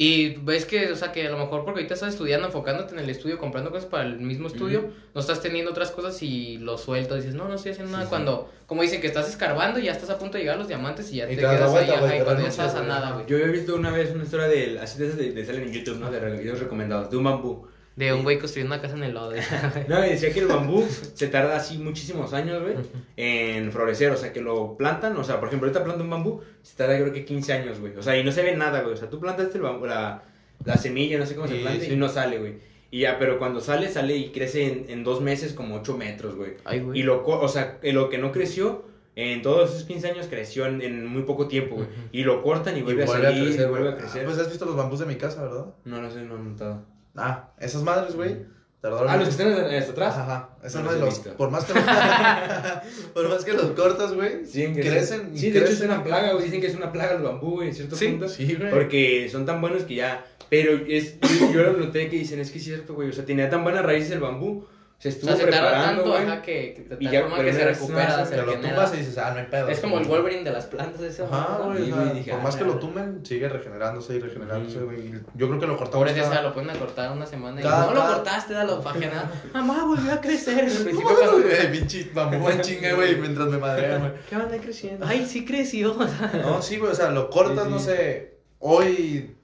Y ves que, o sea, que a lo mejor porque ahorita estás estudiando, enfocándote en el estudio, comprando cosas para el mismo estudio, no estás teniendo otras cosas y lo sueltas, dices, no, no estoy haciendo Sí, nada. sí. Cuando, como dicen, que estás escarbando y ya estás a punto de llegar a los diamantes y ya Y te quedas vuelta, ahí, ajá, y te cuando ya estás a nada, güey. Yo había visto una vez una historia de, así de, esas de, de salen en YouTube, ¿no? De videos recomendados, de un bambú. De un güey construyendo una casa en el lodo. <laughs> No, y decía que el bambú se tarda así muchísimos años, güey, en florecer. O sea, que lo plantan, o sea, por ejemplo, ahorita planta un bambú, se tarda creo que 15 años, güey. O sea, y no se ve nada, güey. O sea, tú plantaste el bambú, la, la semilla, no sé cómo se planta, sí. y no sale, güey. Y ya, pero cuando sale, sale y crece en, en dos meses como 8 metros, güey. Ay, güey. Y lo, o sea, lo que no creció, en todos esos 15 años creció en, en muy poco tiempo, güey. Y lo cortan y Y vuelve, a a salir, crecer, y vuelve a crecer. Ah, Pues has visto los bambús de mi casa, ¿verdad? No, no sé, no he notado. Ah, esas madres, güey. Tardaron Ah, los que están hasta atrás. Ajá. Esas No madres los por más que <laughs> los, <laughs> por más que los cortas, güey, Siguen crecen y Sí, de hecho es crecen. una plaga, güey. Dicen que es una plaga el bambú, güey, en cierto Sí, punto. sí, güey. Porque son tan buenos que ya. Pero es, yo, yo lo noté que dicen, es que es cierto, güey. O sea, tenía tan buenas raíces el bambú. Se O estuvo sea, se tarda preparando, tanto, güey. ajá, que, que de Y ya, forma que se recupera, se Que lo tumbas y dices, ah, no hay pedo. Es como el Wolverine de las plantas, ese. Ajá, güey. O sea, güey, dije, por ah, más que lo tumben, sigue regenerándose y regenerándose, güey. Yo creo que lo cortamos. Pobre cada- esa, lo pueden cortar una semana y Cada- no lo cada- cortaste, dalo <laughs> fajenada. <laughs> Mamá, volvió a crecer. <laughs> Al principio cuando- güey, pinche bambú en chinga, güey, mientras me madrean, güey. ¿Qué van a creciendo? Ay, sí creció. o sea. No, sí, güey, o sea, lo cortas, no sé, hoy,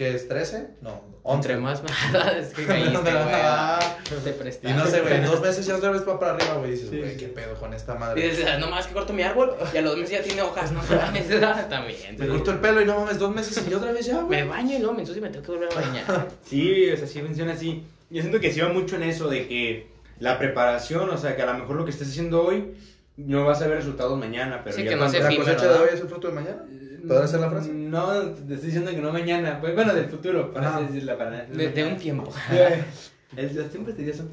¿qué es? ¿13? No, 11. Entre más es que caíste, güey. Ah, <laughs> Te prestaste. Y no sé, güey, dos meses ya otra vez va para arriba, güey, y dices, Sí, güey, sí. qué pedo con esta Y madre. dices, "Ah, no más que corto mi árbol y a los meses ya tiene hojas, no mames, <laughs> también. Me corto el pelo y no mames, dos meses y otra vez ya, güey. Me baño y luego me ensucio y me tengo que volver a bañar. <laughs> Sí, o sea, sí funciona así. Yo siento que sí va mucho en eso de que la preparación, o sea, que a lo mejor lo que estés haciendo hoy no vas a ver resultados mañana, pero Sí, ya que no cuando- se ¿La cosecha de hoy es el fruto de mañana? ¿Podrás hacer la frase? No, te estoy diciendo que no mañana. Pues bueno, del futuro, para así decirla. Para... De, de un tiempo. <laughs> El, los tiempos de Dios son.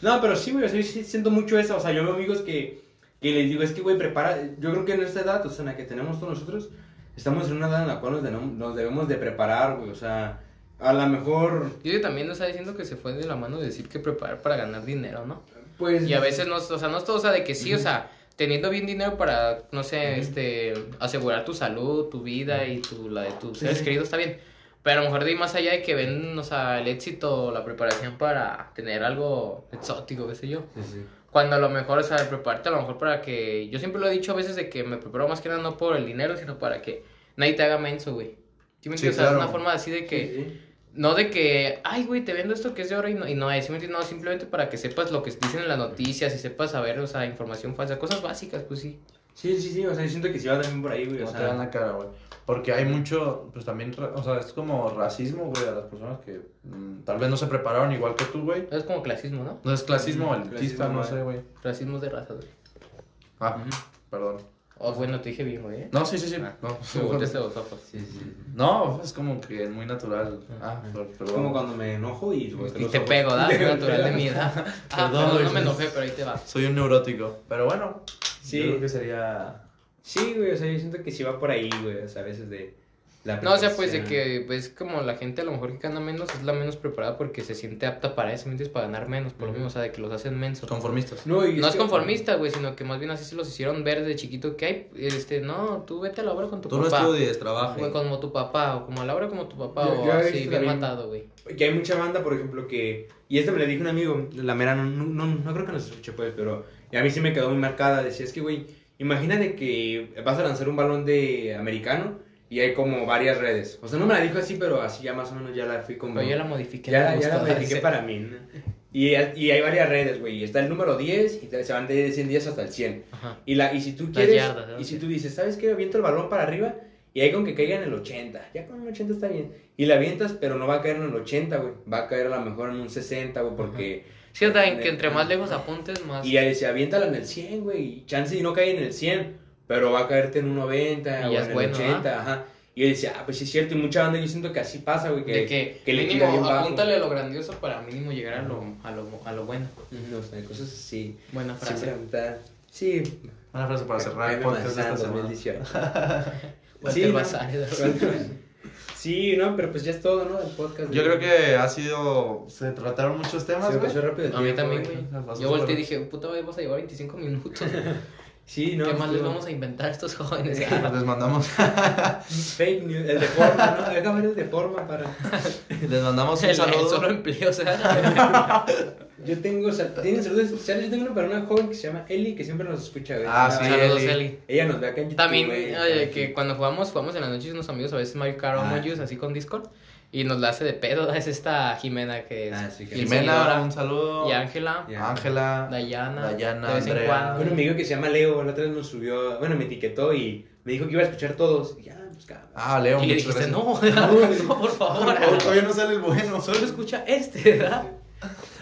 No, pero sí, güey, yo sí siento mucho eso. O sea, yo veo amigos que, que les digo, es que, güey, prepara. Yo creo que en esta edad, o sea, en la que tenemos todos nosotros, estamos en una edad en la cual nos debemos, nos debemos de preparar, güey. O sea, a lo mejor, Yo también nos está diciendo que se fue de la mano de decir que preparar para ganar dinero, ¿no? pues. Y a veces no, o sea, no es todo, o sea, de que sí, o sea, teniendo bien dinero para, no sé, Ujú. este, asegurar tu salud, tu vida y tu, la de tus seres sí. queridos está bien. Pero a lo mejor de ir más allá de que ven, o sea, el éxito, la preparación para tener algo exótico, qué sé yo. Sí, sí. Cuando a lo mejor, o sea, prepararte a lo mejor para que... Yo siempre lo he dicho a veces de que me preparo más que nada no por el dinero, sino para que nadie te haga menso, güey. ¿Sí me entiendes? O sea, es claro. una forma así de que... No de que, ay, güey, te vendo esto que es de oro y no, y no es, simplemente para que sepas lo que dicen en las noticias y sepas saber, o sea, información falsa, cosas básicas, pues sí. Sí, sí, sí, o sea, yo siento que sí va también por ahí, güey. O No te dan sea, la cara, güey. Porque hay mucho, pues también, o sea, es como racismo, güey, a las personas que mm, tal vez no se prepararon igual que tú, güey. Es como clasismo, ¿no? No es clasismo, elitista, clasismo, no sé, güey. Racismo de raza, güey. Ah, perdón. Oh, bueno, te dije bien, güey. ¿eh? No, sí, sí, sí. Ah, No, Me volteaste los ojos. sí, sí, sí. no, es como que muy natural. Ah, Es perdón. como cuando me enojo y, Y te pego, ¿da? Es <laughs> natural de mi edad. Ah, <laughs> Perdón, perdón, no me enojé, pero ahí te va. Soy un neurótico. Pero bueno, Sí. yo creo que sería... Sí, güey, o sea, yo siento que sí va por ahí, güey, o sea, a veces de la No, o sea, pues de que, pues como la gente a lo mejor que gana menos es la menos preparada porque se siente apta para eso, ¿me entiendes? Para ganar menos, por lo mismo, o sea, de que los hacen mensos. Conformistas. No, y No es conformista, güey, sino que más bien así se los hicieron ver de chiquito que hay, este, no, tú vete a la obra con tu Tú no papá. estudies, trabaja. Güey, como tu papá, o como a la obra como tu papá, Yo- o yo así, bien matado, güey. Que hay mucha banda, por ejemplo, que... Y esto me lo dijo un amigo, la mera, no, no, no, no creo que nos escuche, pues, pero y a mí sí me quedó muy marcada. Decía, es que, güey, imagínate que vas a lanzar un balón de americano y hay como varias redes. O sea, no me la dijo así, pero así ya más o menos ya la fui como... Pero yo la modifiqué. Ya, ya la modifiqué para mí. ¿no? Y, y hay varias redes, güey. y Está el número 10 y se van de 100 días hasta el 100. Ajá. Y, la, y si tú quieres, yardas, y si tú dices, ¿sabes qué? Aviento el balón para arriba y hay con que caiga en el 80. Ya con el 80 está bien. Y la avientas, pero no va a caer en el 80, güey. Va a caer a lo mejor en un 60, güey, porque... Sí, o sea, que entre más lejos apuntes, más. Y ya dice, aviéntala en el 100, güey. Y chance y no cae en el 100, pero va a caerte en un 90 Y o en el bueno, 80, ajá. Y yo decía, ah, pues sí es cierto. Y mucha banda yo siento que así pasa, güey. Que, de que, que le mínimo bajo. apúntale a lo grandioso para mínimo llegar a lo, a lo, a lo bueno. Ujú, O sea, cosas así. Buena frase. Sí. Una frase para cerrar el podcast de esta Manzano, semana. 2018. <laughs> Walter ¿no? Sí, no, pero pues ya es todo, ¿no? El podcast. Yo creo que ha sido. Se trataron muchos temas, se pasó rápido A mí también, güey. Yo volteé y dije, puta, vas a llevar 25 minutos. <laughs> Sí, no. ¿Qué más les vamos a inventar a estos jóvenes? <laughs> Les mandamos, <laughs> Fake news, el de forma, ¿no? Déjame ver el de forma para. <laughs> les mandamos un El, el saludo. solo empleo, o sea. Yo tengo, tienen saludos especiales. Yo tengo uno para una joven que se llama Eli, que siempre nos escucha, güey. Ah, sí, Saludos, Eli. Eli. Ella nos ve acá en YouTube. También, oye, que cuando jugamos, jugamos en las noches unos amigos, a veces Mario Kart o Ah. Así con Discord. Y nos la hace de pedo, <laughs> es esta Jimena que es. Ah, sí, que- Jimena, un saludo. Y Ángela. Ángela. Dayana, Dayana, de vez en cuando. Un amigo que se llama Leo, la otra vez nos subió, bueno, me etiquetó y me dijo que iba a escuchar todos. Y ya, pues cabrón. Ah, Leo. Y le dijiste, gracias. no, <laughs> no, por favor. Todavía no sale el bueno. <laughs> Solo escucha este, ¿verdad?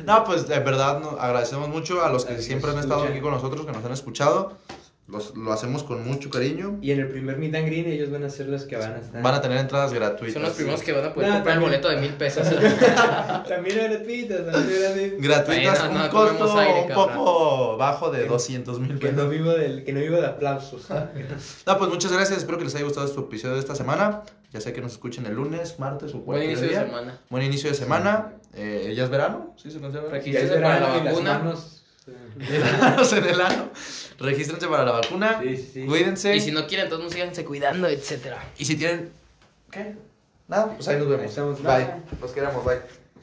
No, pues de verdad no, agradecemos mucho a los que siempre han estado aquí con nosotros, que nos han escuchado. Los- lo hacemos con mucho cariño. Y en el primer Meet and Greet ellos van a ser los que van a estar. Van a tener entradas gratuitas. Son los primeros que van a poder No, comprar el boleto de mil pesos. <laughs> También gratuitas, también <laughs> gratuitas. Bueno, un no costo aire, un poco bajo de 200 mil Que no pesos. vivo del, que no vivo de aplausos. <laughs> No, pues muchas gracias. Espero que les haya gustado este episodio de esta semana. Ya sé que nos escuchen el lunes, martes o Buen cualquier inicio de día. semana. Buen inicio de semana. Eh, ¿Ya es verano? ¿Sí se considera? Es Regístrense para verano la y las vacuna. manos. Veranos en el ano. Regístrense para la vacuna. Sí, sí, sí. Cuídense. Y si no quieren, entonces síganse cuidando, etcétera. Y si tienen. ¿Qué? Nada, pues ahí nos vemos. Ahí estamos. Bye. Los queremos, bye.